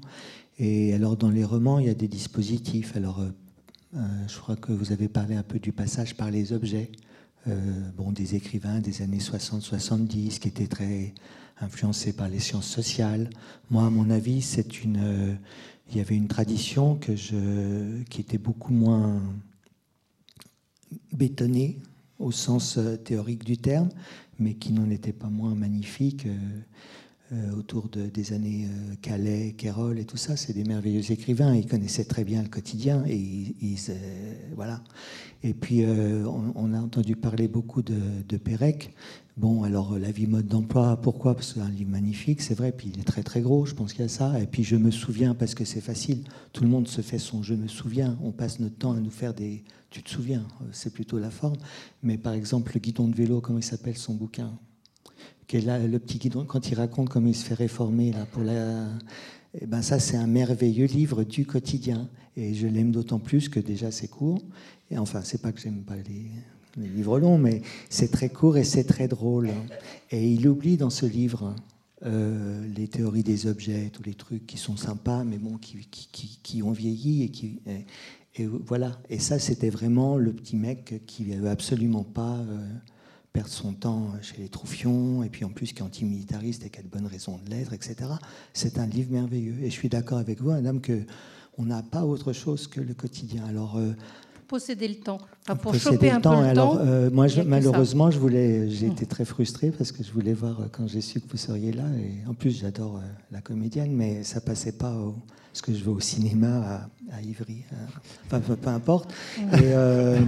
Et alors dans les romans, il y a des dispositifs. Alors euh, euh, je crois que vous avez parlé un peu du passage par les objets. bon, des écrivains des années 60-70 qui étaient très influencés par les sciences sociales. Moi, à mon avis, c'est une, il y avait une tradition que je, qui était beaucoup moins bétonnée au sens euh, théorique du terme, mais qui n'en était pas moins magnifique. Euh, euh, autour de, des années Calais, Kérol et tout ça, c'est des merveilleux écrivains. Ils connaissaient très bien le quotidien et ils, voilà. Et puis on, a entendu parler beaucoup de, de Pérec. Bon, alors la vie mode d'emploi, pourquoi? Parce que c'est un livre magnifique, c'est vrai. Puis il est très très gros, je pense qu'il y a ça. Et puis je me souviens parce que c'est facile. Tout le monde se fait son je me souviens. On passe notre temps à nous faire des tu te souviens, euh, c'est plutôt la forme. Mais par exemple, le guidon de vélo, comment il s'appelle son bouquin là, le petit guidon, quand il raconte comment il se fait réformer là, pour la. Eh ben ça, c'est un merveilleux livre du quotidien. Et je l'aime d'autant plus que déjà c'est court. Et enfin, c'est pas que j'aime pas les, livres longs, mais c'est très court et c'est très drôle. Et il oublie dans ce livre euh, les théories des objets, tous les trucs qui sont sympas, mais bon, qui, qui, qui ont vieilli et qui, voilà. Et ça, c'était vraiment le petit mec qui ne veut absolument pas euh, perdre son temps chez les Troufions, et puis en plus qui est antimilitariste et qui a de bonnes raisons de l'être, etc. C'est un livre merveilleux. Et je suis d'accord avec vous, madame, que on n'a pas autre chose que le quotidien. Alors, euh, posséder le temps. Pour choper un temps. peu le Alors, euh, moi, malheureusement, je voulais, j'ai été très frustré parce que je voulais voir quand j'ai su que vous seriez là. Et en plus, j'adore la comédienne, mais ça passait pas au, parce que je vais au cinéma à, Ivry. Enfin, peu, importe. Il euh,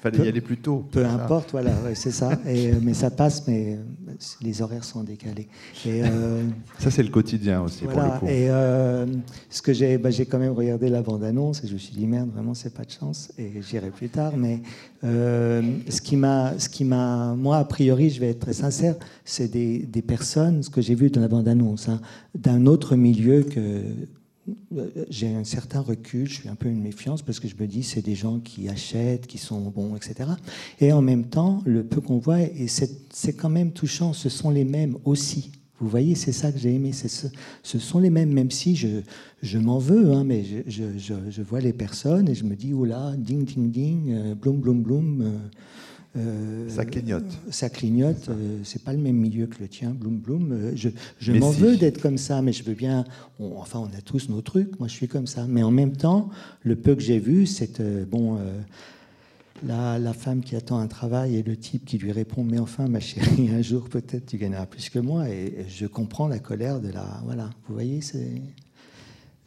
fallait y aller plus tôt. Peu importe, voilà, c'est ça. Et, euh, mais ça passe, mais euh, les horaires sont décalés. Et, ça, c'est le quotidien aussi pour le coup. Et ce que j'ai, bah, j'ai quand même regardé la bande-annonce et je me suis dit merde, vraiment, c'est pas de chance. Et j'irai plus tard. Mais ce qui m'a, ce qui m'a, moi a priori, je vais être très sincère, c'est des, personnes, ce que j'ai vu dans la bande-annonce, hein, d'un autre milieu que j'ai un certain recul, je suis un peu une méfiance parce que je me dis c'est des gens qui achètent, qui sont bons, etc. Et en même temps, le peu qu'on voit, et c'est quand même touchant, ce sont les mêmes aussi. Vous voyez, c'est ça que j'ai aimé. Ce, ce, sont les mêmes, même si je, je m'en veux, hein, mais je, je, je, vois les personnes et je me dis, oh là, ding, ding, ding, euh, bloum, bloum, bloum. Euh, euh, ça clignote. Ça clignote. Euh, c'est pas le même milieu que le tien, Bloom Bloom. Euh, je, je m'en veux d'être comme ça, mais je veux bien. enfin, on a tous nos trucs. Moi, je suis comme ça. Mais en même temps, le peu que j'ai vu, c'est bon. La, la, femme qui attend un travail et le type qui lui répond mais enfin ma chérie un jour peut-être tu gagneras plus que moi et je comprends la colère de la voilà vous voyez c'est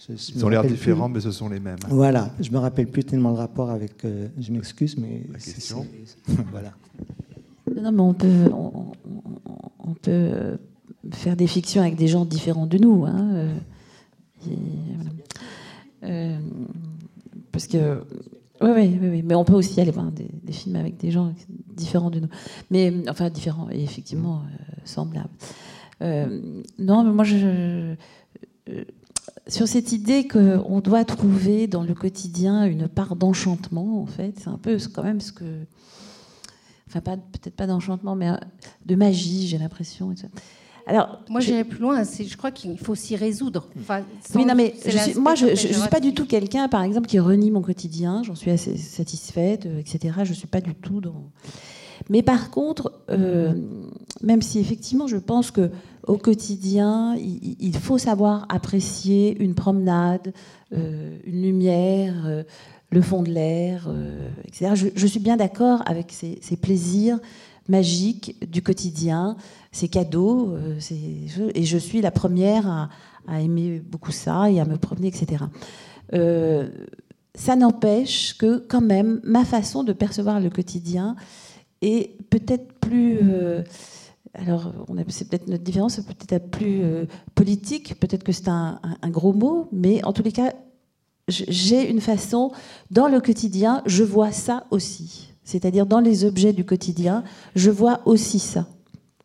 ils ont l'air différents, mais ce sont les mêmes. Voilà, je me rappelle plus tellement le rapport avec. Euh, je m'excuse, mais. La question. voilà. Non, mais on peut, on, peut faire des fictions avec des gens différents de nous. Hein, euh, euh, parce que. Oui, oui, oui, mais on peut aussi aller voir des, films avec des gens différents de nous. Mais, enfin, différents et effectivement semblables. non, mais moi, je sur cette idée qu'on doit trouver dans le quotidien une part d'enchantement, en fait, c'est un peu quand même ce que. Enfin, peut-être pas d'enchantement, mais euh, de magie, j'ai l'impression. Alors, moi, j'irais plus loin. Je crois qu'il faut s'y résoudre. oui, non, mais moi, je ne suis pas du tout quelqu'un, par exemple, qui renie mon quotidien. J'en suis assez satisfaite, euh, etc. Je ne suis pas du tout dans. Mais par contre, euh, même si effectivement, je pense que au quotidien, il, faut savoir apprécier une promenade, euh, une lumière, euh, le fond de l'air, etc. Je, suis bien d'accord avec ces, plaisirs, magique du quotidien, ces cadeaux, et je suis la première à, aimer beaucoup ça et à me promener, etc. ça n'empêche que quand même ma façon de percevoir le quotidien est peut-être plus alors, c'est peut-être notre différence, peut-être plus euh, politique, peut-être que c'est un, gros mot, mais en tous les cas, j'ai une façon, dans le quotidien, je vois ça aussi. C'est-à-dire, dans les objets du quotidien, je vois aussi ça.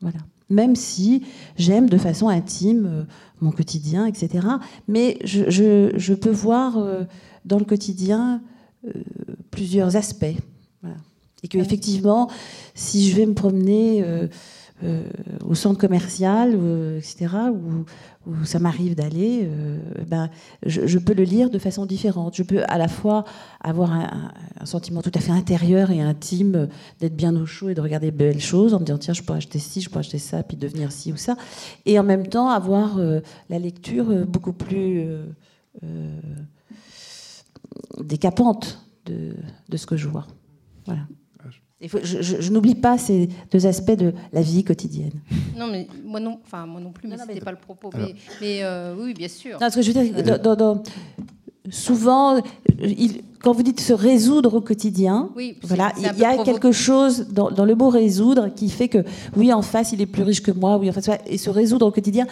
Voilà. Même si j'aime de façon intime euh, mon quotidien, etc. Mais je, peux voir euh, dans le quotidien plusieurs aspects. Et que, effectivement, si je vais me promener euh, au centre commercial, etc., où, ça m'arrive d'aller, euh, ben, je, peux le lire de façon différente. Je peux à la fois avoir un, sentiment tout à fait intérieur et intime d'être bien au chaud et de regarder belles choses en me disant tiens, je pourrais acheter ci, je pourrais acheter ça, puis devenir ci ou ça. Et en même temps avoir euh, la lecture beaucoup plus décapante de, de ce que je vois. Voilà je, n'oublie pas ces deux aspects de la vie quotidienne. Non, mais moi non, enfin moi non plus, mais ce n'était pas le propos. Mais, euh, oui, bien sûr. Non, ce que je veux dire, souvent, quand vous dites se résoudre au quotidien, voilà, il y a quelque chose dans, dans, le mot résoudre qui fait que oui, en face, il est plus riche que moi, oui, en face, et se résoudre au quotidien,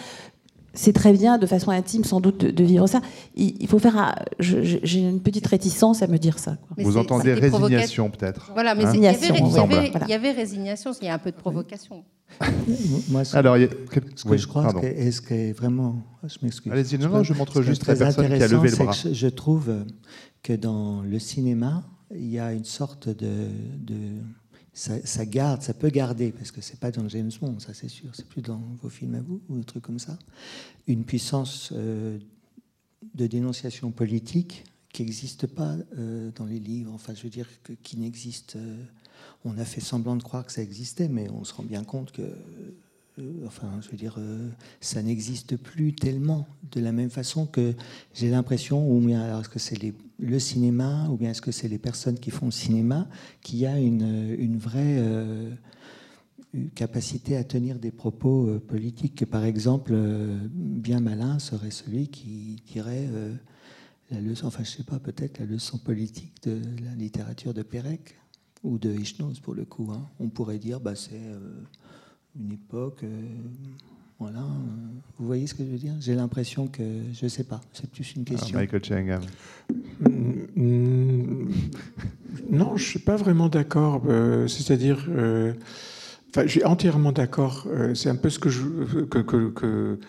c'est très bien, de façon intime sans doute, de, vivre ça. Il, faut faire. J'ai une petite réticence à me dire ça. Vous entendez résignation peut-être Voilà, mais hein il, y avait, résignation, il y a un peu de provocation. Moi, Alors, ce que je crois, est ce que vraiment. Je m'excuse. Allez-y, non, non, je montre juste la personne qui a levé le bras. je trouve que dans le cinéma, il y a une sorte de ça, garde, ça peut garder, parce que c'est pas dans James Bond, ça c'est sûr, c'est plus dans vos films à vous ou des trucs comme ça, une puissance euh, de dénonciation politique qui n'existe pas euh, dans les livres, enfin je veux dire que, qui n'existe. Euh, on a fait semblant de croire que ça existait, mais on se rend bien compte que enfin, je veux dire, euh, ça n'existe plus tellement de la même façon que j'ai l'impression, ou bien alors est-ce que c'est le cinéma, ou bien est-ce que c'est les personnes qui font le cinéma, qui a une, vraie euh, capacité à tenir des propos politiques. Par exemple, bien malin serait celui qui dirait la leçon, enfin je sais pas, peut-être la leçon politique de la littérature de Pérec ou de Ishnoz pour le coup. Hein. On pourrait dire, bah c'est une époque. Euh, voilà. Vous voyez ce que je veux dire? J'ai l'impression que, je ne sais pas, c'est plus une question. Michael Chengham. Mm, non, je ne suis pas vraiment d'accord. Euh, c'est-à-dire, euh, enfin, je suis entièrement d'accord. c'est un peu ce que je. Que, que, que,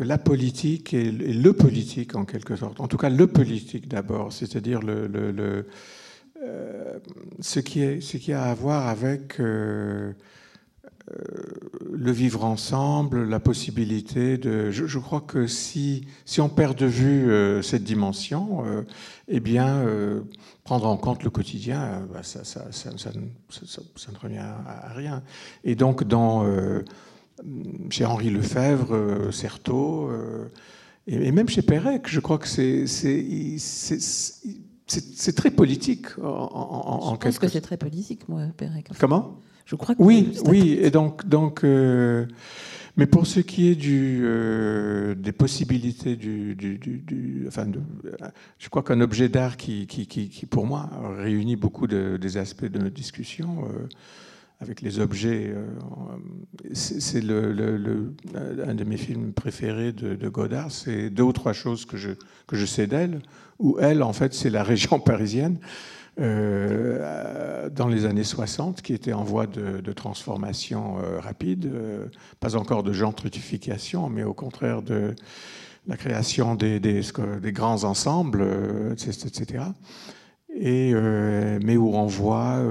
la politique et, le politique, en quelque sorte. En tout cas, le politique d'abord, c'est-à-dire le, le, ce, qui est, ce qui a à voir avec euh, le vivre ensemble, la possibilité de. Je, crois que si, si on perd de vue euh, cette dimension, euh, eh bien, prendre en compte le quotidien, bah, ça, ça, ça, ça, ne revient à rien. Et donc, dans, chez Henri Lefebvre, Certeau, et, même chez Pérec, je crois que c'est c'est très politique en, en, Je pense que c'est très politique, moi, Pérec. Comment? Je crois que oui, oui, et donc, donc euh, mais pour ce qui est du, euh, des possibilités du, du, enfin, de, je crois qu'un objet d'art qui, qui, qui, pour moi, réunit beaucoup de, des aspects de notre discussion. Euh, avec les objets, c'est le, le, un de mes films préférés de, Godard. C'est deux ou trois choses que je, que je sais d'elle, où elle, en fait, c'est la région parisienne. Euh, dans les années 60, qui était en voie de, transformation euh, rapide, euh, pas encore de gentrification, mais au contraire de la création des, des, grands ensembles, etc. Et, mais où on voit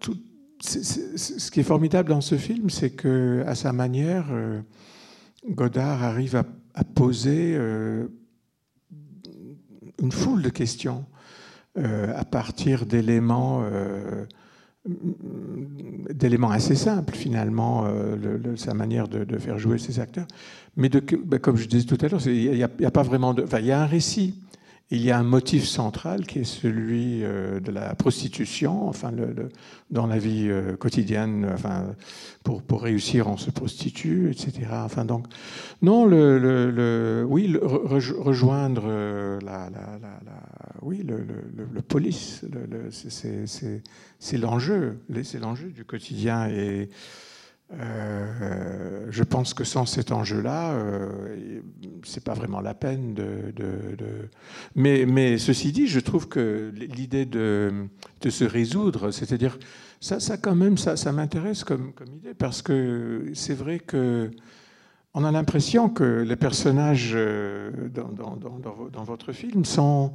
tout, ce qui est formidable dans ce film, c'est que à sa manière, Godard arrive à, poser une foule de questions euh, à partir d'éléments euh, d'éléments assez simples finalement, euh, sa manière de, faire jouer ses acteurs. Mais ben, comme je disais tout à l'heure, il n'y a, pas vraiment il y a un récit. Il y a un motif central qui est celui euh, de la prostitution, enfin, le, dans la vie euh, quotidienne, enfin, pour, pour réussir, on se prostitue, etc. Enfin, donc, non, le, le oui, rejoindre la, la, la, oui, le, police, c'est l'enjeu, c'est l'enjeu du quotidien et euh, je pense que sans cet enjeu-là, euh, c'est pas vraiment la peine de. Mais, mais, ceci dit, je trouve que l'idée de, de, se résoudre, c'est-à-dire ça, ça quand même, ça, ça m'intéresse comme, comme, idée parce que c'est vrai que on a l'impression que les personnages euh, dans, dans, dans, dans votre film sont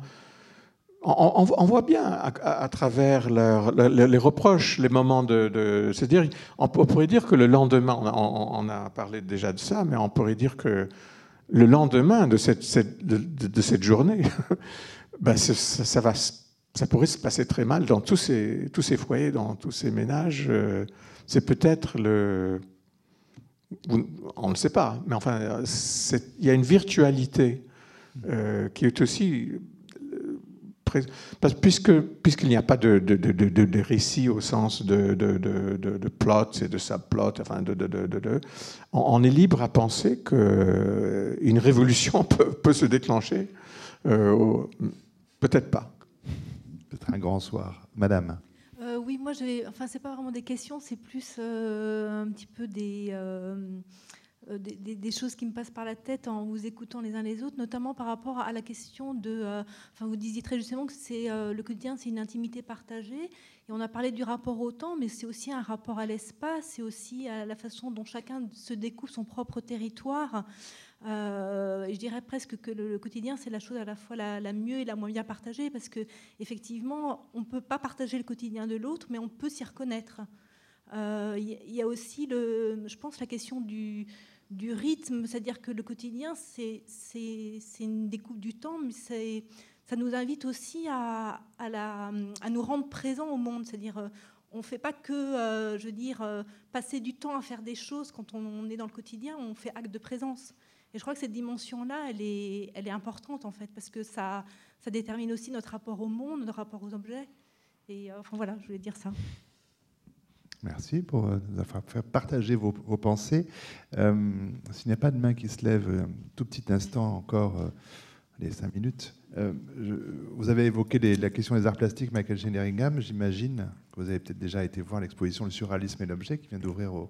on, voit bien à, travers les reproches, les moments de. C'est-à-dire, on, pourrait dire que le lendemain, on, a parlé déjà de ça, mais on pourrait dire que le lendemain de cette, journée, ça, pourrait se passer très mal dans tous ces, tous ces foyers, dans tous ces ménages. Euh, c'est peut-être le. On ne sait pas, mais enfin, il y a une virtualité euh, qui est aussi parce, puisque, puisqu'il n'y a pas de, de, de, de, récit au sens de, de, plot et de subplot, enfin de, on, est libre à penser qu'une révolution peut, peut, se déclencher. Euh, peut-être pas. Peut-être un grand soir. Madame. Euh, oui, moi, enfin, c'est pas vraiment des questions, c'est plus euh, un petit peu des euh, des, choses qui me passent par la tête en vous écoutant les uns les autres, notamment par rapport à la question de. Euh, enfin, vous disiez très justement que c'est euh, le quotidien, c'est une intimité partagée. Et on a parlé du rapport au temps, mais c'est aussi un rapport à l'espace, c'est aussi à la façon dont chacun se découvre son propre territoire. je dirais presque que le, quotidien, c'est la chose à la fois la, mieux et la moins bien partagée, parce que effectivement, on ne peut pas partager le quotidien de l'autre, mais on peut s'y reconnaître. Il y, a aussi, le, je pense, la question du, du rythme, c'est-à-dire que le quotidien, c'est une découpe du temps, mais ça nous invite aussi à, nous rendre présents au monde, c'est-à-dire euh, on ne fait pas que, euh, je dire, euh, passer du temps à faire des choses quand on, est dans le quotidien, on fait acte de présence. Et je crois que cette dimension-là, elle est, importante en fait, parce que ça, ça détermine aussi notre rapport au monde, notre rapport aux objets. Et enfin voilà, je voulais dire ça. Merci pour euh, nous avoir fait partager vos, pensées. Euh, s'il n'y a pas de main qui se lève, un tout petit instant encore, euh, les cinq minutes. vous avez évoqué la question des arts plastiques, Michael Sheringham. J'imagine que vous avez peut-être déjà été voir l'exposition Le surréalisme et l'objet qui vient d'ouvrir au,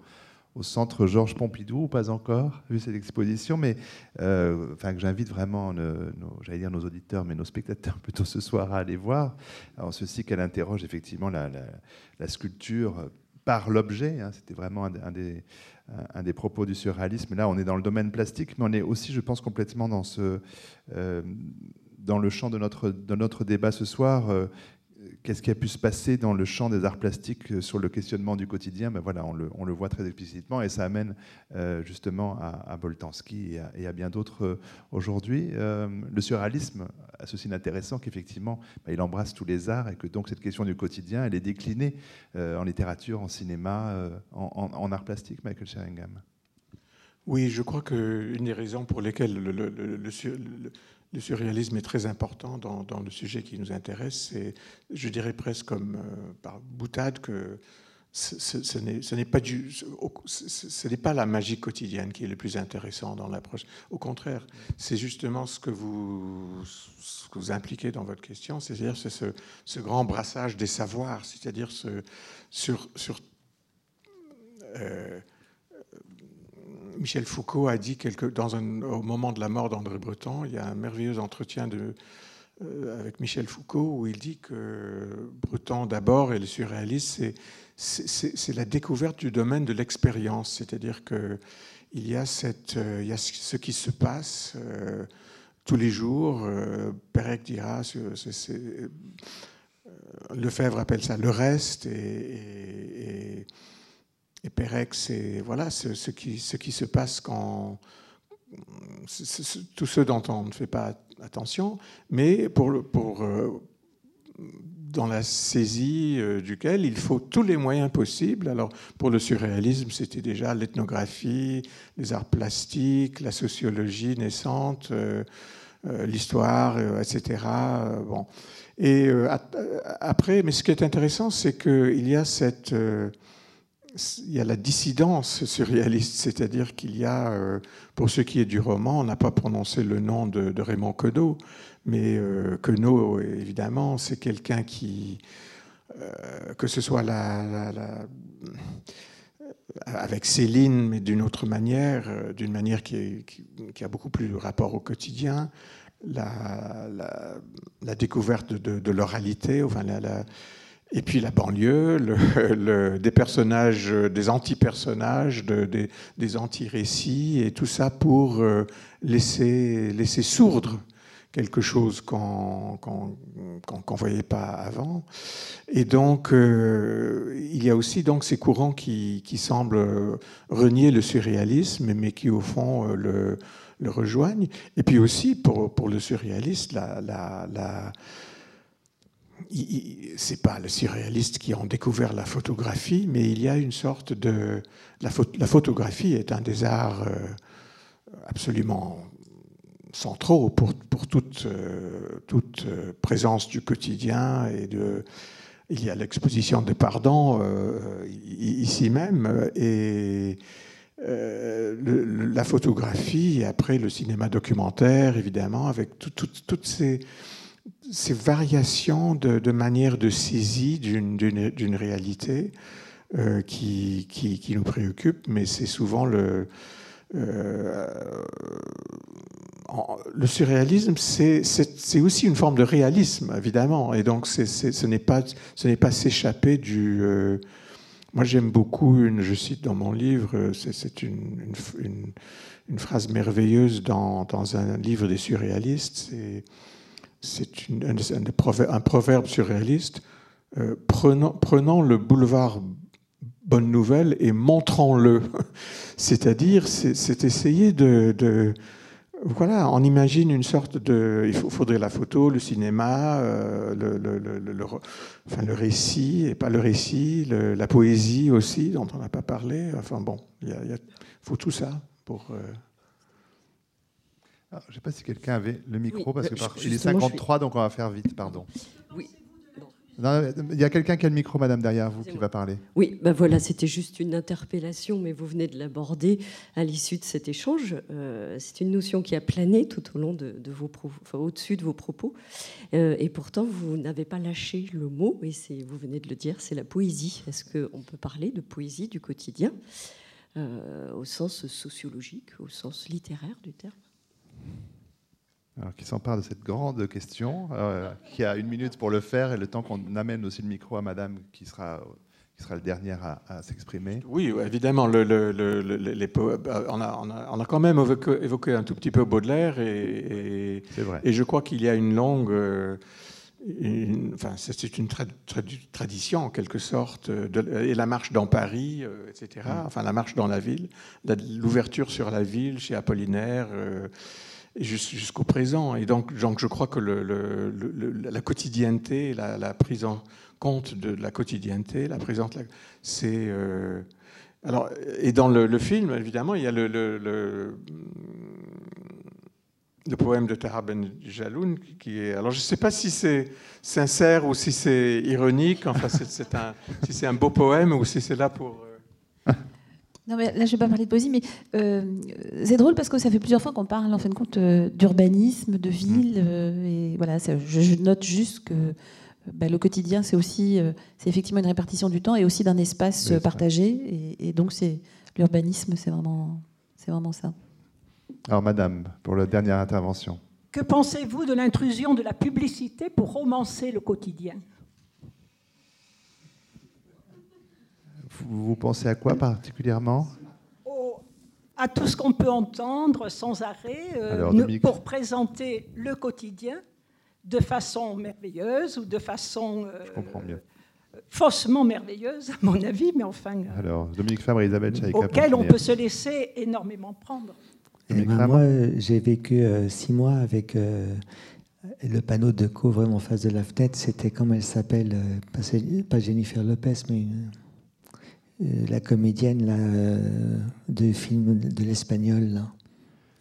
centre Georges Pompidou, ou pas encore vu cette exposition, mais enfin, j'invite vraiment nos, j'allais dire nos auditeurs, mais nos spectateurs plutôt ce soir à aller voir, en ceci qu'elle interroge effectivement la, la sculpture par l'objet. Hein, c'était vraiment un, des, propos du surréalisme. Là, on est dans le domaine plastique, mais on est aussi, je pense, complètement dans, euh, le champ de notre, de notre débat ce soir. Euh, qu'est-ce qui a pu se passer dans le champ des arts plastiques euh, sur le questionnement du quotidien? Ben voilà, on le, voit très explicitement et ça amène euh, justement à, à, Boltanski et à, bien d'autres euh, aujourd'hui. le surréalisme a ceci d'intéressant qu'effectivement, ben, il embrasse tous les arts et que donc cette question du quotidien, elle est déclinée en littérature, en cinéma, en, en, art plastique, Michael Sheringham. Oui, je crois qu'une des raisons pour lesquelles le, le, le le surréalisme est très important dans, le sujet qui nous intéresse. Et je dirais presque comme euh, par boutade que ce, n'est pas la magie quotidienne qui est le plus intéressant dans l'approche. Au contraire, c'est justement ce que vous, que vous impliquez dans votre question, c'est-à-dire ce, ce, grand brassage des savoirs, c'est-à-dire ce, sur, sur euh, Michel Foucault a dit quelque, dans un, au moment de la mort d'André Breton, il y a un merveilleux entretien de, euh, avec Michel Foucault où il dit que Breton d'abord et le surréaliste, c'est la découverte du domaine de l'expérience, c'est-à-dire que il y a, euh, y a ce qui se passe euh, tous les jours. Pérec dira, Lefebvre appelle ça le reste et et Pérec, c'est voilà, ce, qui, ce qui se passe quand. Tout ce dont on ne fait pas attention, mais pour, pour, euh, dans la saisie euh, duquel il faut tous les moyens possibles. Alors, pour le surréalisme, c'était déjà l'ethnographie, les arts plastiques, la sociologie naissante. Euh, l'histoire, etc. bon. Et après, mais ce qui est intéressant, c'est qu'il y a cette il y a la dissidence surréaliste, c'est-à-dire qu'il y a, euh, pour ce qui est du roman, on n'a pas prononcé le nom de, Raymond Queneau, mais euh, Queneau, évidemment, c'est quelqu'un qui, euh, que ce soit la, avec Céline, mais d'une autre manière, d'une manière qui, a beaucoup plus de rapport au quotidien, la, découverte de, de l'oralité, enfin la et puis la banlieue, le, des personnages, des anti-personnages, de, des, anti-récits, et tout ça pour euh, laisser, laisser sourdre quelque chose qu'on ne voyait pas avant. Et donc, euh, il y a aussi donc ces courants qui, qui, semblent renier le surréalisme, mais qui au fond euh, le, le rejoignent. Et puis aussi, pour, pour le surréaliste, la, la, la c'est pas le surréaliste qui ont découvert la photographie, mais il y a une sorte de la, photographie est un des arts euh, absolument centraux pour, pour toute, euh, toute euh, présence du quotidien et de il y a l'exposition de Pardon ici même et la photographie et après le cinéma documentaire évidemment avec toutes ces ces variations de, manière de saisie d'une réalité euh, qui, qui, nous préoccupe, mais c'est souvent le... Euh, le surréalisme, c'est aussi une forme de réalisme, évidemment, et donc ce n'est pas, pas s'échapper du... Euh, moi, j'aime beaucoup, une, je cite dans mon livre, c'est une, une, une, phrase merveilleuse dans, dans, un livre des surréalistes, c'est c'est un, proverbe surréaliste. Euh, prenons, le boulevard Bonne Nouvelle et montrons-le. C'est-à-dire, c'est essayer de, Voilà, on imagine une sorte de. Il faudrait la photo, le cinéma, euh, le, enfin, le récit, et pas le récit, la poésie aussi, dont on n'a pas parlé. Enfin bon, il faut tout ça pour. Euh, ah, je ne sais pas si quelqu'un avait le micro, parce qu'il est 53, donc on va faire vite, pardon. Oui. il y a quelqu'un qui a le micro, madame, derrière vous, qui va parler. Oui, ben voilà, c'était juste une interpellation, mais vous venez de l'aborder à l'issue de cet échange. Euh, c'est une notion qui a plané tout au long de, vos enfin, au-dessus de vos propos, euh, et pourtant vous n'avez pas lâché le mot, et c'est, vous venez de le dire, c'est la poésie. Est-ce qu'on peut parler de poésie du quotidien euh, au sens sociologique, au sens littéraire du terme? Alors, qui s'empare de cette grande question, euh, qui a une minute pour le faire et le temps qu'on amène aussi le micro à Madame qui sera, qui sera le dernier à, s'exprimer. Oui, évidemment, le, les, euh, on, a, on, a, on, a, quand même évoqué, un tout petit peu Baudelaire et, et, je crois qu'il y a une longue... Euh, enfin, c'est une tradition en quelque sorte, et la marche dans Paris, etc. Mm. Enfin, la marche dans la ville, l'ouverture sur la ville chez Apollinaire jusqu'au présent. Et donc, donc, je crois que la quotidienneté, la, prise en compte de la quotidienneté, la présence, c'est. Euh, alors, et dans le, film, évidemment, il y a le, poème de Tahar Ben Jaloun qui est. Alors, je ne sais pas si c'est sincère ou si c'est ironique. Enfin, c'est un, si c'est un beau poème ou si c'est là pour. Euh, non, mais là, je ne vais pas parler de poésie, mais euh, c'est drôle parce que ça fait plusieurs fois qu'on parle, en fin de compte, euh, d'urbanisme, de ville. Mm. Euh, et voilà, je, note juste que bah, le quotidien, c'est aussi, c'est effectivement une répartition du temps et aussi d'un espace partagé. Et, donc, c'est l'urbanisme, c'est vraiment, c'est vraiment ça. Alors, Madame, pour la dernière intervention. Que pensez-vous de l'intrusion de la publicité pour romancer le quotidien? Vous pensez à quoi particulièrement À tout ce qu'on peut entendre sans arrêt euh, pour présenter le quotidien de façon merveilleuse ou de façon euh, faussement merveilleuse, à mon avis, mais enfin. Euh, Alors, Dominique Fabre et Isabelle Auquel on peut se laisser énormément prendre. Eh ben, moi, j'ai vécu six mois avec le panneau de couvre en face de la fenêtre. C'était, comme elle s'appelle, pas Jennifer Lopez, mais une la comédienne là, euh, de film de l'espagnol.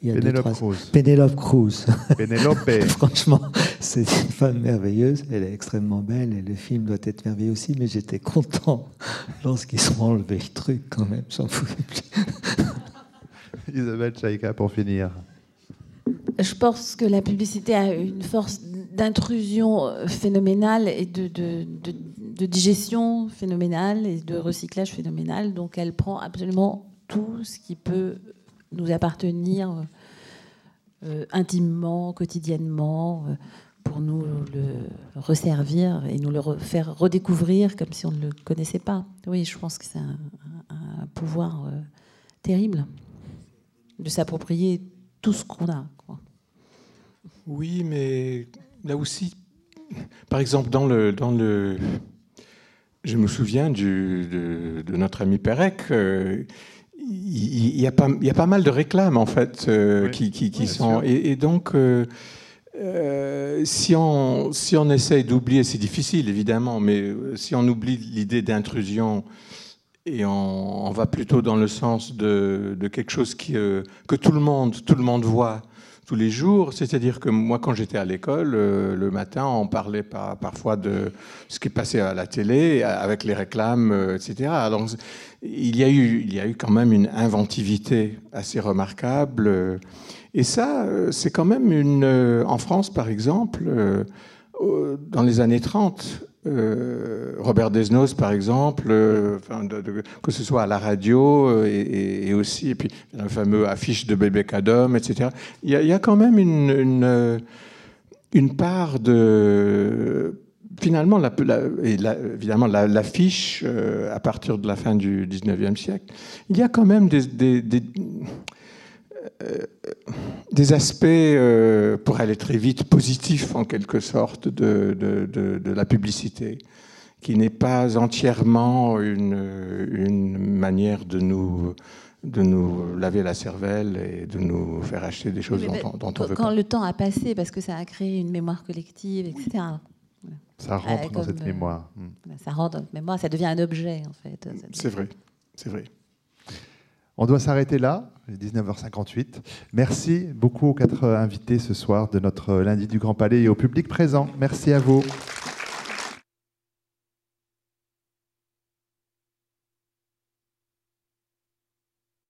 Pénélope Cruz. Pénélope Cruz. Pénélope. Franchement, c'est une femme merveilleuse. Elle est extrêmement belle et le film doit être merveilleux aussi. Mais j'étais content lorsqu'ils sont enlevés le truc quand même. J'en pouvais plus. Isabelle Chaïka pour finir. Je pense que la publicité a une force d'intrusion phénoménale et de, de, de, digestion phénoménale et de recyclage phénoménal. Donc elle prend absolument tout ce qui peut nous appartenir euh, intimement, quotidiennement, euh, pour nous le resservir et nous le faire redécouvrir comme si on ne le connaissait pas. Oui, je pense que c'est un, pouvoir euh, terrible de s'approprier tout ce qu'on a. Oui, mais là aussi, par exemple, dans le, dans le, je me souviens du, de, notre ami Perec. Euh, il, y a pas, il y a pas mal de réclames en fait euh, qui, qui, sont et, donc euh, si on si on essaye d'oublier c'est difficile évidemment mais si on oublie l'idée d'intrusion et on, on, va plutôt dans le sens de, de quelque chose qui, que tout le monde tout le monde voit tous les jours. C'est-à-dire que moi, quand j'étais à l'école, euh, le matin, on parlait parfois de ce qui passait à la télé, avec les réclames, euh, etc. Donc, il y, a eu, il y a eu quand même une inventivité assez remarquable. Et ça, euh, c'est quand même une... En France, par exemple, dans les années 30, euh, Robert Desnos, par exemple, euh, que ce soit à la radio euh, et, aussi, et puis le fameux affiche de Bébé Cadom, etc. Il y, a, quand même une, une, part de. Finalement, et évidemment, l'affiche, à partir de la fin du 19e siècle, il y a quand même des aspects, euh, pour aller très vite, positifs en quelque sorte de, de, la publicité, qui n'est pas entièrement une, une, manière de nous, de nous laver la cervelle et de nous faire acheter des choses dont, dont, on veut Quand le temps a passé, parce que ça a créé une mémoire collective, etc. Ça rentre dans cette mémoire. Hmm. Ça rentre dans notre mémoire, ça devient un objet en fait. C'est vrai, c'est vrai. On doit s'arrêter là, 19h58. Merci beaucoup aux quatre invités ce soir de notre lundi du Grand Palais et au public présent. Merci à vous.